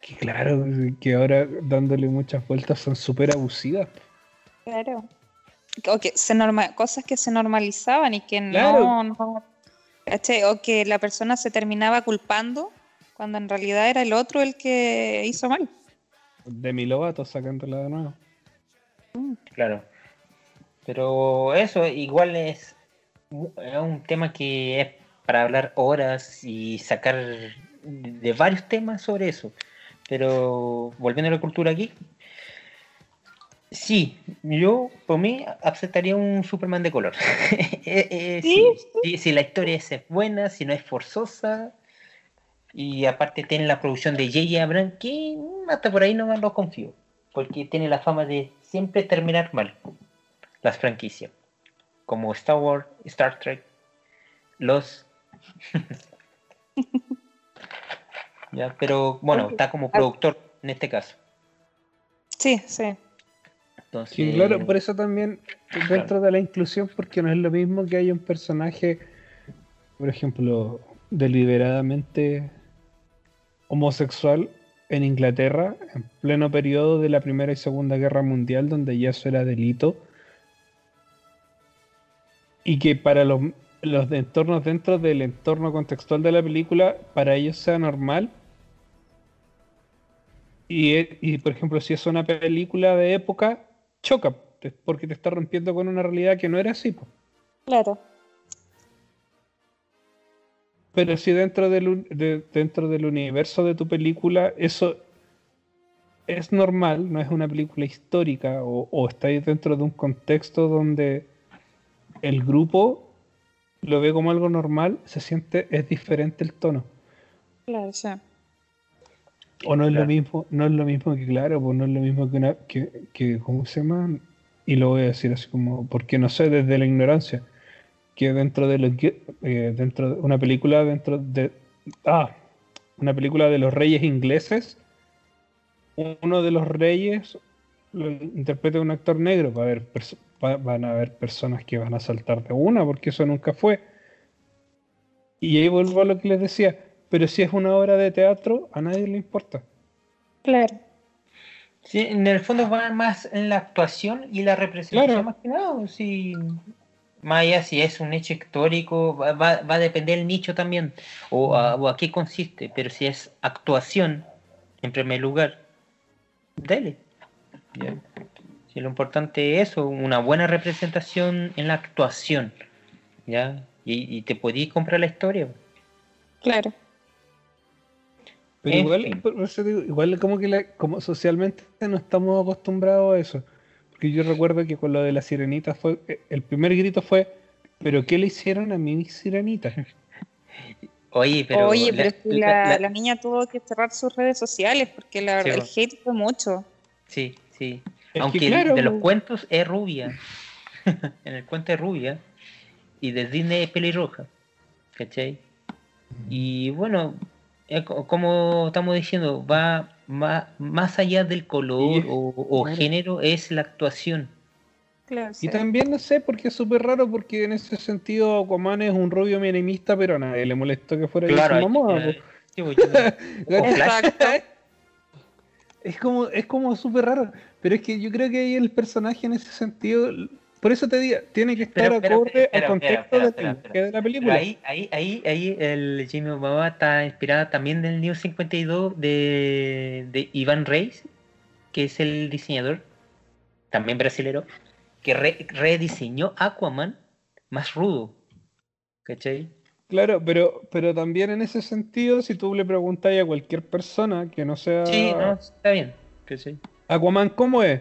que claro, que ahora dándole muchas vueltas son súper abusivas. Claro. O que se norma cosas que se normalizaban y que Claro. no, no-. O que la persona se terminaba culpando cuando en realidad era el otro el que hizo mal. De mi lobato sacándola de nuevo. Claro. Pero eso igual es, es un tema que es para hablar horas y sacar de varios temas sobre eso. Pero volviendo a la cultura aquí, sí, yo por mí aceptaría un Superman de color. Eh, eh, Sí, sí, si la historia es buena, si no es forzosa. Y aparte tiene la producción de J.J. Abrams, que hasta por ahí no me lo confío. Porque tiene la fama de siempre terminar mal las franquicias. Como Star Wars, Star Trek, los... ya, pero bueno, está como productor en este caso. Sí, sí. Entonces, Sí, claro, por eso también dentro de la inclusión, porque no es lo mismo que haya un personaje, por ejemplo, deliberadamente homosexual en Inglaterra, en pleno periodo de la Primera y Segunda Guerra Mundial, donde ya eso era delito, y que para los, los entornos dentro del entorno contextual de la película, para ellos sea normal. Y, e- y, por ejemplo, si es una película de época, choca, porque te está rompiendo con una realidad que no era así. po. Claro. Pero si dentro del, de- dentro del universo de tu película eso es normal, no es una película histórica, o, o estáis dentro de un contexto donde el grupo lo ve como algo normal, se siente, es diferente el tono. Claro, sí. O no es lo mismo, no es lo mismo que claro, pues no es lo mismo que una, que, que ¿cómo se llama? Y lo voy a decir así como, porque no sé, desde la ignorancia, que dentro de lo que, eh, dentro de una película dentro de ah, una película de los reyes ingleses, uno de los reyes lo interpreta un actor negro, va a haber va- van a haber personas que van a saltar de una, porque eso nunca fue. Y ahí vuelvo a lo que les decía, pero si es una obra de teatro, a nadie le importa. Claro. Sí, en el fondo va más en la actuación y la representación Claro. más que nada. Si, más allá si es un hecho histórico, va, va- va a depender el nicho también, o a, o a qué consiste. Pero si es actuación, en primer lugar, dele. Ya. Si lo importante es eso, una buena representación en la actuación, ¿ya? Y, y te podís comprar la historia. Claro. Pero En igual, fin. por eso digo, igual como que la- como socialmente no estamos acostumbrados a eso. Porque yo recuerdo que con lo de la sirenita fue, eh, el primer grito fue, ¿pero qué le hicieron a mi sirenita? Oye, pero, Oye, la- pero es que la- la, la- la niña tuvo que cerrar sus redes sociales porque la verdad Sí, el hate fue mucho. Sí, sí. Es que Aunque claro, de los cuentos es rubia. en el cuento es rubia. Y de Disney es pelirroja. ¿Cachai? Y bueno, es co- como estamos diciendo, va ma- más, allá del color o, o claro. género, es la actuación. Claro, sí. Y también no sé porque es súper raro porque en ese sentido Aquaman es un rubio menemista, pero a nadie le molestó que fuera Claro, Jason Momoa, eh, pues. Exacto. Es como, es como súper raro. Pero es que yo creo que ahí el personaje en ese sentido. Por eso te digo, tiene que estar Pero, pero, acorde al contexto de la película. ahí, ahí, ahí, ahí el Jimmy Momoa está inspirada también del New 52 de, de Iván Reis, que es el diseñador, también brasilero, que re- rediseñó Aquaman más rudo. ¿Cachai? Claro, pero, pero también en ese sentido, si tú le preguntas a cualquier persona que no sea Sí, no, está bien. ¿Cachai? Aquaman, ¿cómo es?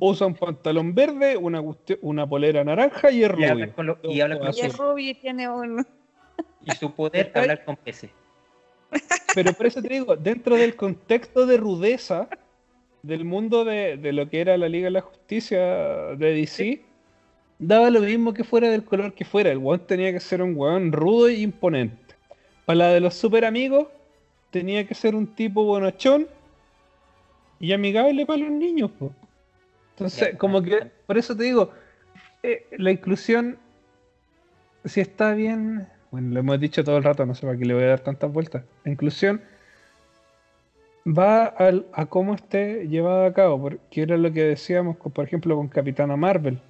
Usa un pantalón verde, una, una polera naranja y es Y habla rubio. con, lo- y habla con Y Azul. es rubio y tiene un... y su poder hablar con peces. Pero por eso te digo, dentro del contexto de rudeza del mundo de, de lo que era la Liga de la Justicia de DC, daba lo mismo que fuera del color que fuera. El weón tenía que ser un weón rudo e imponente. Para la de los super amigos, tenía que ser un tipo bonachón y amigable para los niños. po. Entonces, como que, por eso te digo, eh, la inclusión, si está bien, bueno, lo hemos dicho todo el rato, no sé para qué le voy a dar tantas vueltas. La inclusión va al- a cómo esté llevada a cabo, porque era lo que decíamos, por ejemplo, con Capitana Marvel,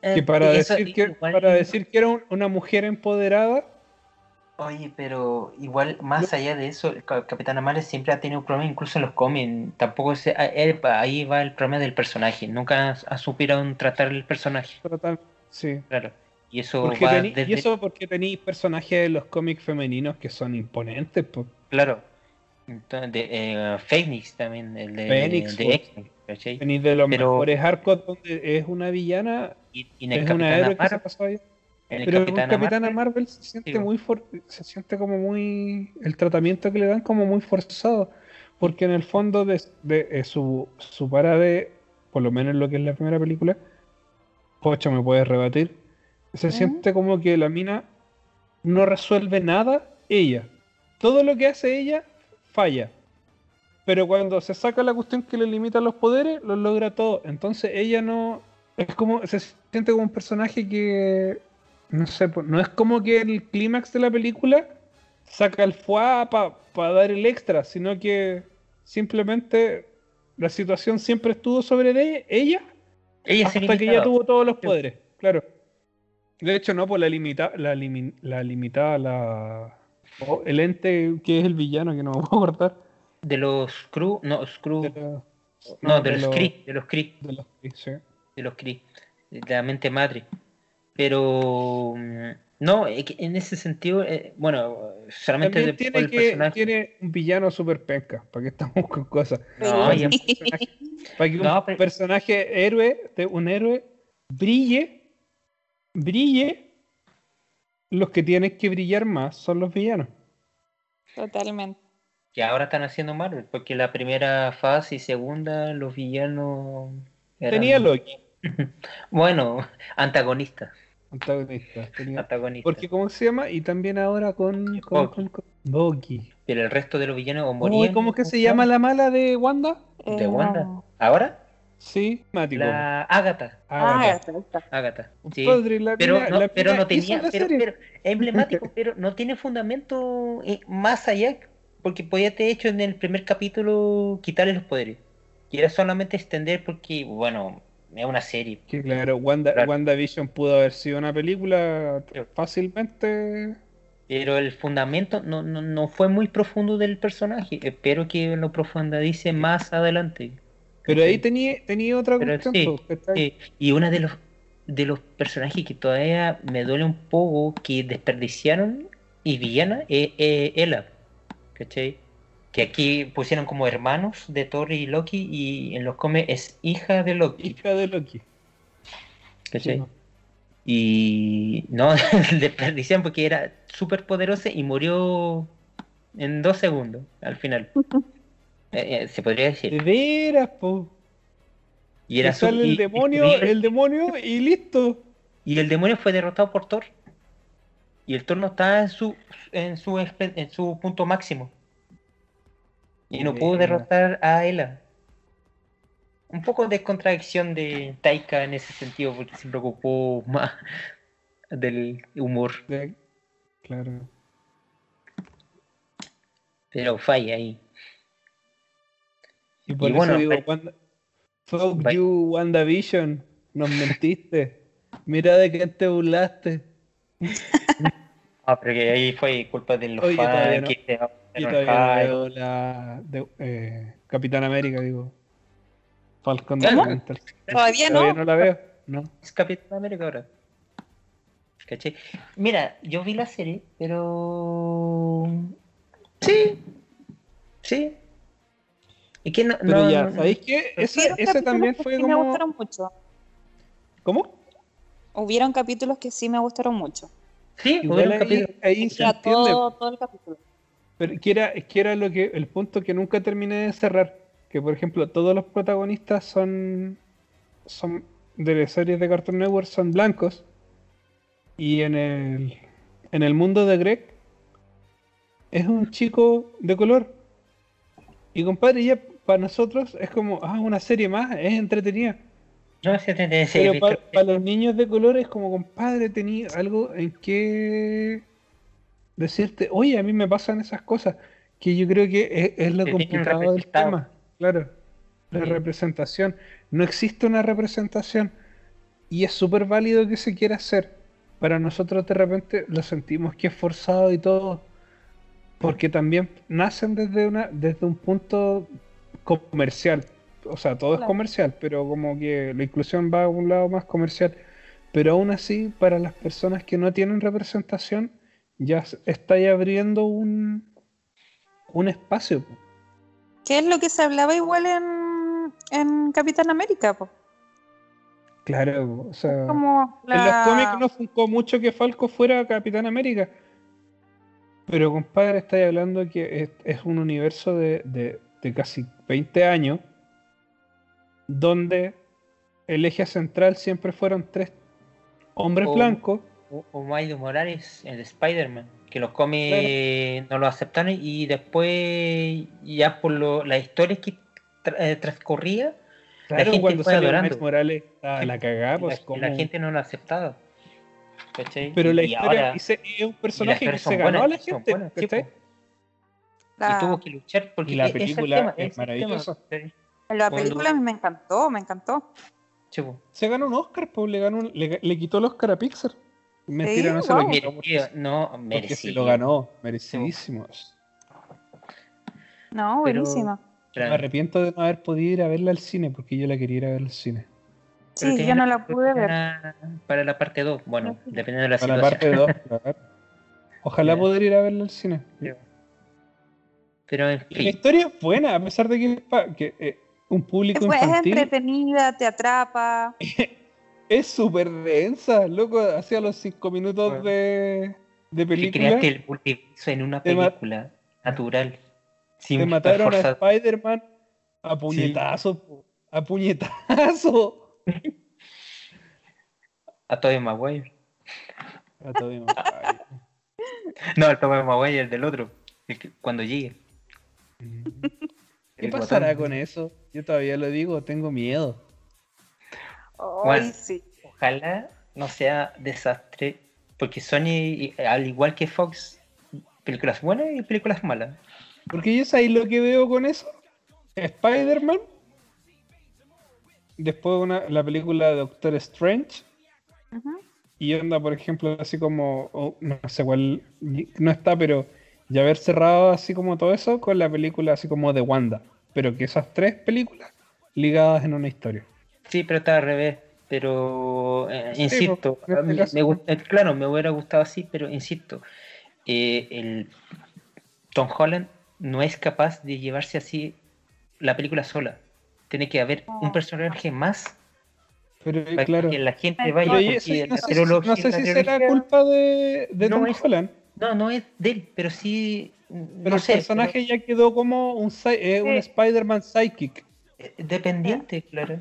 que Eh, para decir que para decir que era un- una mujer empoderada, Oye, pero igual, más allá de eso, el Ca- Capitán Marvel siempre ha tenido problemas, incluso en los cómics. Tampoco se, él- ahí va el problema del personaje. Nunca ha, supieron tratar el personaje, total, sí. claro. Y eso Porque va tení- desde. Y eso porque tenéis personajes de los cómics femeninos que son imponentes, pues. Claro. Entonces, de, eh, Phoenix también, el de, Phoenix, de. X-Men, de los Pero- mejores arcos donde es una villana, Y, y en el es una Capitán héroe que se pasó ahí. En el Pero Capitana Capitana Marvel, Marvel se siente digo. muy for- se siente como muy el tratamiento que le dan como muy forzado porque en el fondo de, de- eh, su su para de por lo menos lo que es la primera película Pocho me puede rebatir se siente como que la mina no resuelve nada ella. Todo lo que hace ella falla. Pero cuando se saca la cuestión que le limita los poderes lo logra todo. Entonces ella no es como se siente como un personaje que no sé, pues, no es como que el clímax de la película saca el fuá para dar el extra, sino que simplemente la situación siempre estuvo sobre de ella ella se hasta que limitaba. tuvo todos los poderes, claro. De hecho, no, pues la limita, la, limi- la limitaba el ente que es el villano que no me puedo acordar. De los Screw, no, Screw, De los- no, de, los Kree, de los Kree. de los Kree, sí. de los Kree, de la mente madre. Pero mm, no, en ese sentido, eh, bueno, solamente También tiene, el que, personaje. tiene un villano super penca, para que estamos con cosas. No, ya- Para que un No, pero- personaje héroe, de un héroe, brille, brille, los que tienen que brillar más son los villanos. Totalmente. que ahora están haciendo Marvel, porque la primera fase y segunda, los villanos eran, Tenía Loki, bueno, antagonistas. Antagonista. tenía-. Porque, ¿cómo se llama? Y también ahora con. con, Bucky. con- con- Bucky. Pero el resto de los villanos o Uy, morían. ¿Cómo que se llama la mala de Wanda? ¿De Eh, Wanda? no. ¿Ahora? Sí, Mático. La Agatha. Agatha. ya está. Agatha. Sí. Padre, la Pero mina- no, la pero no tenía, pero, pero es emblemático, pero no tiene fundamento eh, más allá, porque podía ter hecho en el primer capítulo quitarle los poderes. Y era solamente extender porque, bueno, es una serie. Que claro, Wanda, Claro. WandaVision pudo haber sido una película Sí. fácilmente. Pero el fundamento no, no, no fue muy profundo del personaje. Espero que lo profundice más adelante. Pero ahí tenía, tenía otra Pero cuestión. sí, pues. Eh, y una de los de los personajes que todavía me duele un poco que desperdiciaron y villana es eh, Ella. ¿Cachai? Que aquí pusieron como hermanos de Thor y Loki y en los cómics es hija de Loki. Hija de Loki. ¿Cachai? Sí, no. Y no, desperdiciaron porque era súper poderosa y murió en dos segundos al final. Eh, eh, se podría De decir. veras, po. Y era sale su- el y- demonio, y- el demonio y listo. Y el demonio fue derrotado por Thor. Y el Thor no estaba en su en su en su punto máximo. Y no pudo Mira. derrotar a Ela. un poco de contradicción de Taika en ese sentido, porque se preocupó más del humor, Claro. pero falla ahí. Y por Y eso bueno, digo, Wanda- fuck you, WandaVision. Nos mentiste. Mira de quién te burlaste. Ah, pero que ahí fue culpa de los Oye, fans no- que enojaron. todavía no veo la de, eh, Capitán América, digo. Falcon ¿Cómo? de Winter. Todavía Todavía no. no la veo. No. Es Capitán América ahora. ¿Cachai? Mira, yo vi la serie, pero. Sí. Sí. Y que no. Pero no- ya, no- ¿sabéis qué? Ese, ese también que fue me como. gustaron mucho. ¿Cómo? Hubieron capítulos que sí me gustaron mucho. Sí, Igual hubieron ahí, capítulos. ahí se entiende. todo, todo el capítulo. Pero que era, es que era lo que, el punto que nunca terminé de cerrar. Que por ejemplo, todos los protagonistas son. son de las series de Cartoon Network son blancos. Y en el. En el mundo de Greg es un chico de color. Y compadre, ya para nosotros es como, ah, una serie más, es entretenida. No te- sí, Pero para, los niños de color es como, compadre, tenía algo en que decirte, oye, a mí me pasan esas cosas, que yo creo que es, es lo Te complicado del tema. Claro, la Sí. representación. No existe una representación y es súper válido que se quiera hacer. Para nosotros de repente lo sentimos que es forzado y todo, porque también nacen desde, una, desde un punto comercial. O sea, todo es comercial, pero como que la inclusión va a un lado más comercial. Pero aún así, para las personas que no tienen representación, ya se- está ahí abriendo un, un espacio. po. ¿Qué es lo que se hablaba igual en, en Capitán América? po? Claro, o sea, Como en los cómics no funcó mucho que Falco fuera Capitán América. Pero compadre, estáis hablando que es, es un universo de, de- de casi 20 años donde el eje central siempre fueron tres hombres Oh. blancos. O, Miles Morales, el de Spider-Man, que los cómics no lo aceptaron y después, ya por lo, las historias que tra- eh, transcurría, Claro, gente cuando fue salió adorando. Miles Morales, estaba la cagada, pues la, como... la gente no lo aceptaba. ¿cachai? Pero la Y historia ahora- es un personaje que se ganó a la buenas, gente, buenas, la- y tuvo que luchar porque Y la e- ese es el película tema, es el tema, maravillosa. ¿cachai? la película a mí me encantó, me encantó. Po. Se ganó un Oscar, pues le, ganó un- le, le quitó el Oscar a Pixar. Mentira, Sí, no se lo wow. quitó. porque- Merecido, no, merecido. se lo ganó, merecidísimo. No, Pero- buenísima. Me arrepiento de no haber podido ir a verla al cine porque yo la quería ir a ver al cine. Pero Sí, yo no la pude ver. Para la parte 2, bueno, dependiendo de la Para la situación. parte 2, claro. Ojalá poder ir a verla al cine. Pero en Y la fin, historia es buena, a pesar de que, eh, un público Es, bu- es infantil entretenida, te atrapa. es súper densa, loco. Hacía los 5 minutos Bueno. de, de que película. creaste el multiverso en una película natural. Sin Te mataron a. Spider-Man a puñetazo, a puñetazo. A Tobey Maguire. A Tobey Maguire. No, al Tobey Maguire, el del otro. el que- cuando llegue. ¿Qué El pasará con eso? Yo todavía lo digo, tengo miedo. Ay, Bueno. sí. Ojalá no sea desastre. Porque Sony, y- al igual que Fox, películas buenas y películas malas. Porque yo sabéis lo que veo con eso. Spider-Man. Después una, la película de Doctor Strange. Y onda, por ejemplo, así como. oh, no sé cuál. No está, pero. Ya haber cerrado así como todo eso con la película así como de Wanda. Pero que esas tres películas ligadas en una historia. Sí, pero está al revés. Pero, eh, Sí, insisto, pues, este me gusta- eh, claro, me hubiera gustado así, pero insisto, eh, el Tom Holland no es capaz de llevarse así la película sola. Tiene que haber un personaje más Pero para claro. que la gente vaya. Pero eso- no sé, si- trilogía- no sé la si será culpa de, de No Tom es- Holland. No, no es de él, pero sí. Pero no el sé, personaje ya quedó como un, eh, un Sí. Spider-Man psychic. Dependiente, claro.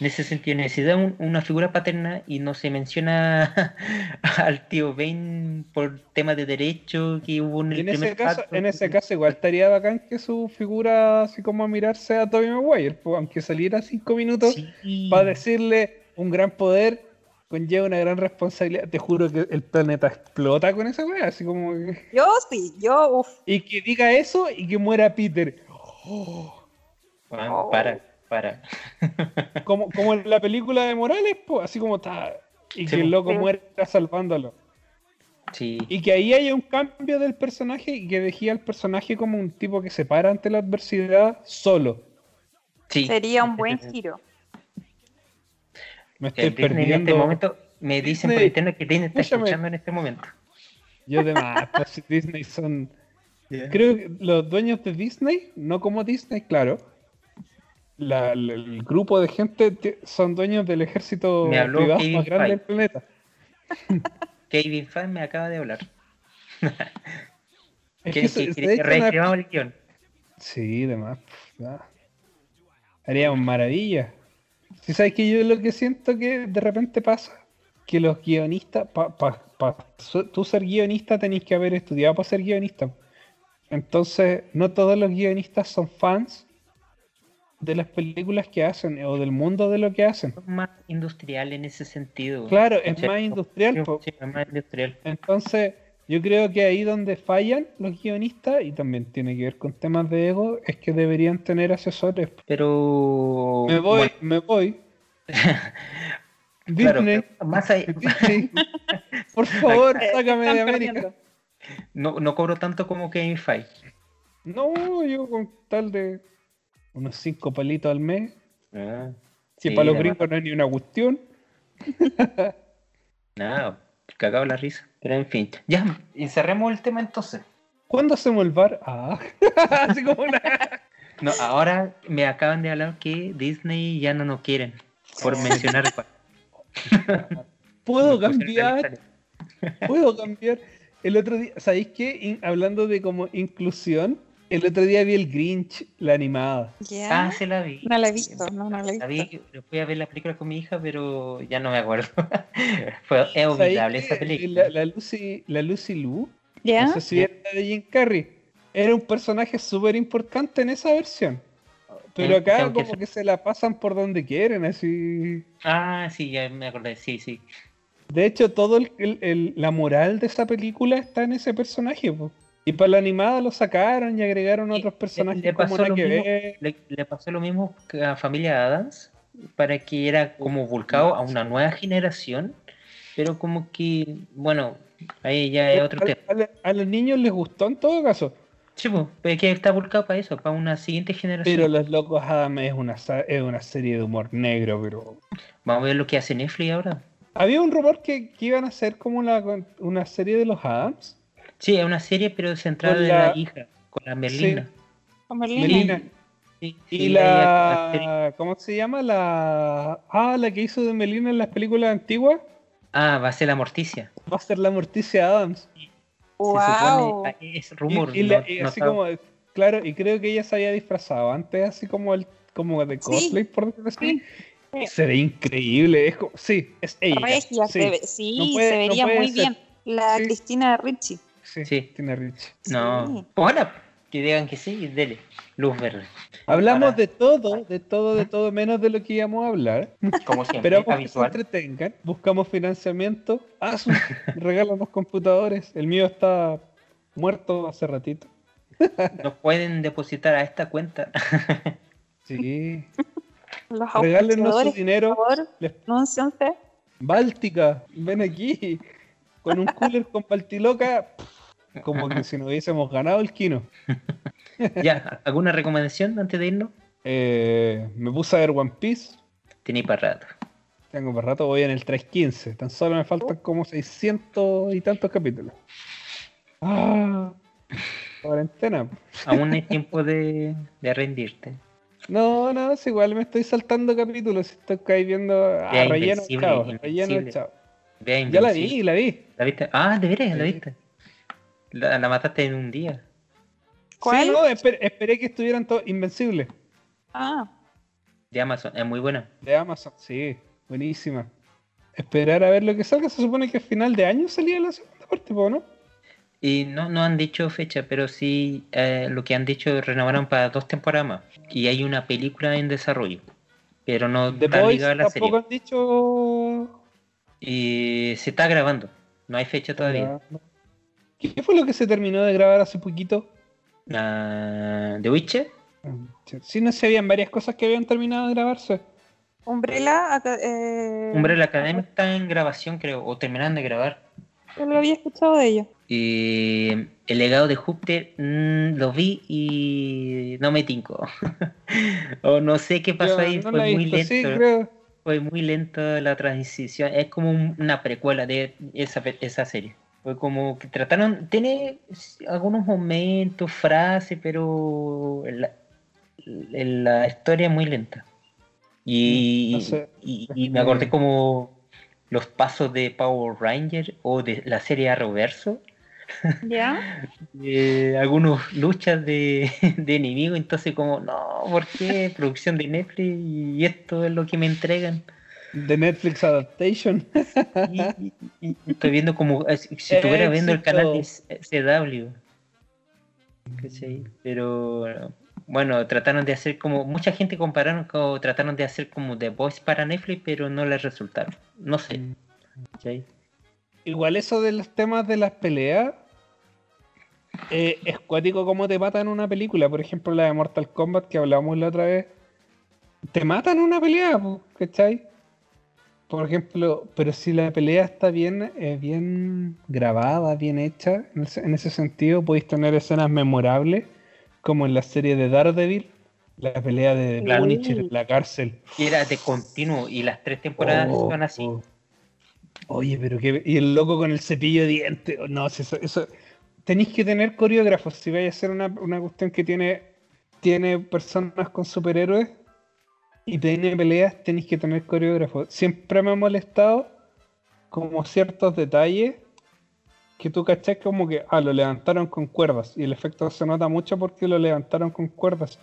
En ese sentido, necesita un- una figura paterna y no se menciona al tío Ben por temas de derecho que hubo en el en ese primer caso, pacto. en ese caso igual estaría bacán que su figura así como a mirarse a Tobey Maguire, pues, aunque saliera cinco minutos Sí. para decirle un gran poder conlleva una gran responsabilidad. Te juro que el planeta explota con esa weá, así como que- Yo sí, yo, uff. Y que diga eso y que muera Peter. Oh, Juan, Oh. para, para. como, como en la película de Morales, pues, así como está. Y Sí, que el loco Sí. muera salvándolo. Sí. Y que ahí haya un cambio del personaje y que dejé al personaje como un tipo que se para ante la adversidad solo. sí. Sería un buen giro. Me estoy El Disney en perdiendo. este momento me dicen por Disney, internet que Disney está escúchame. escuchando en este momento. Yo de más, pues, Disney son. Creo que los dueños de Disney, no como Disney, claro. La- la- el grupo de gente te- son dueños del ejército Me habló privado Kevin más grande Feige. del planeta. Kevin Fan me acaba de hablar. Es Que, se- una- el guion. Sí, demás. ya. Haríamos maravillas. Si sabes que yo lo que siento que de repente pasa, que los guionistas, para pa, pa su- tú ser guionista tenés que haber estudiado para ser guionista. Entonces, no todos los guionistas son fans de las películas que hacen o del mundo de lo que hacen. Es más industrial en ese sentido. Claro, es Sí, más industrial. Sí, es más industrial. Entonces, yo creo que ahí donde fallan los guionistas, y también tiene que ver con temas de ego, es que deberían tener asesores. Pero. Me voy, bueno, me voy. Disney, más ahí- Disney, por favor, Eh, sácame de América. no, no cobro tanto como Kevin Feige. No, yo con tal de unos cinco palitos al mes, Ah, que sí, para los gringos no es ni una cuestión. Nada, cagado la risa. Pero en fin. Ya, y cerremos el tema entonces. ¿Cuándo hacemos el bar? Ah, así como una... No, ahora me acaban de hablar que Disney ya no nos quieren. Por mencionar. Puedo cambiar, puedo cambiar. El otro día, ¿sabéis qué? In- hablando de como inclusión, el otro día vi el Grinch, la animada. Ya. Ah, se la vi. No la he visto, no, no la he La visto. vi, fui a ver la película con mi hija, pero ya no me acuerdo. Fue, es ¿Sabéis olvidable esa película. La, la Lucy, la Lucy Liu, ¿Ya? no sé si era la de Jim Carrey, era un personaje súper importante en esa versión. Pero acá tengo como que se la pasan por donde quieren, así. Ah, sí, ya me acordé, sí, sí. De hecho, todo el, el- el- la moral de esa película está en ese personaje, po. Y para la animada lo sacaron y agregaron Sí, otros personajes le como pasó nada lo que mismo. ver. Le, le pasó lo mismo a Familia Adams, para que era como volcado a una nueva generación, pero como que, bueno, ahí ya es otro A- tema. a, la- a los niños les gustó en todo caso. Sí, pues, que está volcado para eso, para una siguiente generación. Pero Los Locos Adam es una, es una serie de humor negro, pero. Vamos a ver lo que hace Netflix ahora. Había un rumor que, que iban a hacer como una, una serie de los Adams. Sí, es una serie, pero centrada Con en la- la hija, con la Merlina. Con Merlina. Melina. Sí, Y sí, la la. ¿Cómo se llama? La. Ah, la que hizo de Melina en las películas antiguas. Ah, va a ser la Morticia. Va a ser la Morticia Adams. Se Wow. supone, es Y- rumor. y, la- no- y no así está- como. Claro, y creo que ella se había disfrazado antes, así como el como de Sí. cosplay, por decirlo así. Sí. Se ve increíble. Es como, sí, es ella. Regia, sí, se ve- sí, No puede- se vería muy ser. bien. La Sí. Cristina Ricci. Sí, Sí. tiene Rich. No. Sí. Que digan que sí, dele. Luz verde. Hablamos Para- de todo, de todo, de todo, menos de lo que íbamos a hablar. Como siempre, Esperamos que se entretengan. Buscamos financiamiento. Asus, regálanos computadores. El mío está muerto hace ratito. Nos pueden depositar a esta cuenta. Sí. Los Regálenos su dinero. por favor, Les-. Báltica, ven aquí. Con un cooler con Baltiloca. Como que si no hubiésemos ganado el kino. ya, ¿alguna recomendación antes de irnos? Eh, me puse a ver One Piece. Tenéis para rato. Tengo para rato, voy en el 315. Tan solo me faltan como 600 y tantos capítulos. Ah, cuarentena. Aún hay tiempo de, de rendirte. No, no, es igual me estoy saltando capítulos. Estoy viendo a Ya, relleno, chao. Relleno, chao. Ya la vi, la vi. ¿La viste? Ah, de veras, la viste. La, la mataste en un día. ¿Cuál? Sí, no, esper- esperé que estuvieran todos invencibles. Ah, De Amazon, es muy buena. De Amazon, sí, buenísima. Esperar a ver lo que salga. Se supone que a final de año salía la segunda parte, po, ¿no? Y no, no han dicho fecha, pero sí eh, lo que han dicho renovaron para dos temporadas más. Y hay una película en desarrollo. Pero no The está Boys ligada a la tampoco serie. han dicho. Y se está grabando. No hay fecha todavía. ¿Qué fue lo que se terminó de grabar hace poquito? Ah, ¿The Witcher? Sí, no se habían varias cosas que habían terminado de grabarse. Umbrella, eh, Umbrella Academy está en grabación, creo, o terminando de grabar. Yo lo había escuchado de ello. Y el legado de Júpiter mm, lo vi y no me tinco. o no sé qué pasó Yo ahí, no fue muy visto, lento. sí, creo. Fue muy lento la transición. Es como un- una precuela de esa serie. Fue como que trataron. Tiene algunos momentos, frases, pero la, la historia es muy lenta. Y, Mm, No sé. y, y me acordé como los pasos de Power Ranger o de la serie Arrowverso. ¿Ya? eh, algunos luchas de, de enemigos, entonces como, no, ¿por qué? Producción de Netflix y esto es lo que me entregan. The Netflix Adaptation. Y, y- y estoy viendo como eh, si estuviera viendo el canal de CW. ¿Cachai? Pero bueno, trataron de hacer como. Mucha gente compararon como trataron de hacer como The Voice para Netflix, pero no les resultaron. No sé. ¿cachai? Igual eso de los temas de las peleas eh, es cuático como te matan una película. Por ejemplo, la de Mortal Kombat que hablábamos la otra vez. Te matan una pelea, ¿cachai? Por ejemplo, pero si la pelea está bien, eh, bien grabada, bien hecha, en ese, en ese sentido podéis tener escenas memorables, como en la serie de Daredevil, la pelea de. Punisher en la cárcel. Y era de continuo y las tres temporadas Oh, son así. oh. Oye, pero que. Y el loco con el cepillo de dientes. oh, No, si eso. eso tenéis que tener coreógrafos. Si vais a hacer una, una cuestión que tiene, tiene personas con superhéroes y tiene peleas, tenéis que tener coreógrafos. Siempre me ha molestado como ciertos detalles que tú cachás como que, ah, lo levantaron con cuerdas. Y el efecto se nota mucho porque lo levantaron con cuerdas.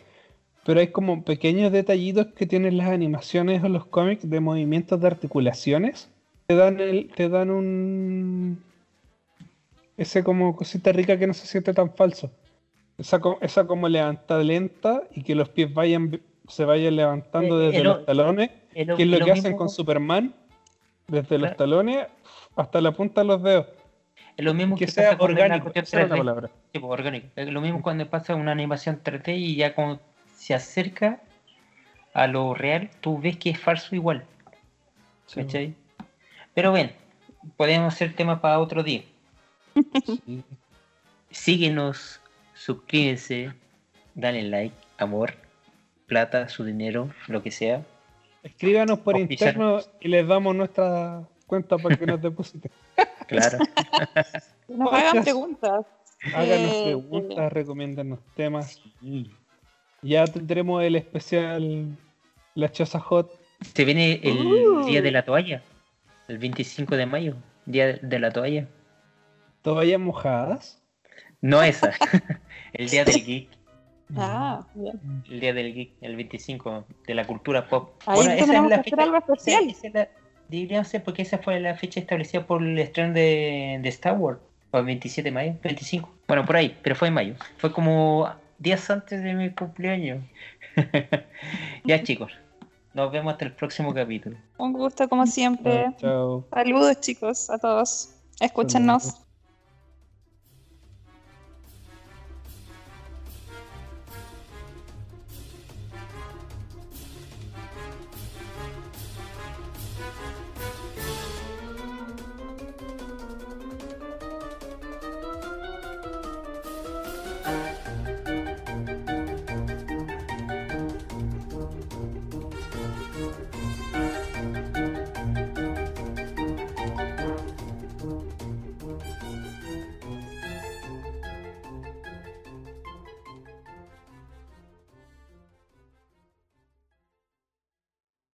Pero hay como pequeños detallitos que tienen las animaciones o los cómics de movimientos de articulaciones. Te dan el, te dan un ese como cosita rica que no se siente tan falso. Esa, esa como levantada lenta y que los pies vayan se vayan levantando Eh, desde los lo- talones, Es lo- que es lo que hacen mismo- con Superman, desde los talones hasta la punta de los dedos. es lo mismo Que que, sea orgánico, es la 3D. palabra. Sí, pues, orgánico. Es lo mismo cuando pasa una animación 3D y ya como se acerca a lo real, tú ves que es falso igual. ¿Cachai? Pero bueno, podemos hacer tema para otro día. Sí. Síguenos, suscríbense, dale like, amor, plata, su dinero, lo que sea. Escríbanos por Oficial. interno y les damos nuestra cuenta para que nos depositen. Claro. Nos hagan preguntas. Háganos Eh, preguntas, recomiéndanos temas. Ya tendremos el especial La Choza Hot. Se viene el Uh. día de la toalla, el 25 de mayo, día de la toalla. Toallas mojadas. No esa, el día del geek. Ah, bien. El día del geek, el 25, de la cultura pop. Ahí tenemos que hacer algo especial. esa es la- porque esa fue la fecha establecida por el estreno de, de Star Wars. O el 27 de mayo, 25. Bueno, por ahí, pero fue en mayo. Fue como días antes de mi cumpleaños. ya chicos, nos vemos hasta el próximo capítulo. Un gusto como siempre. Chao. Saludos chicos a todos. Escúchenos.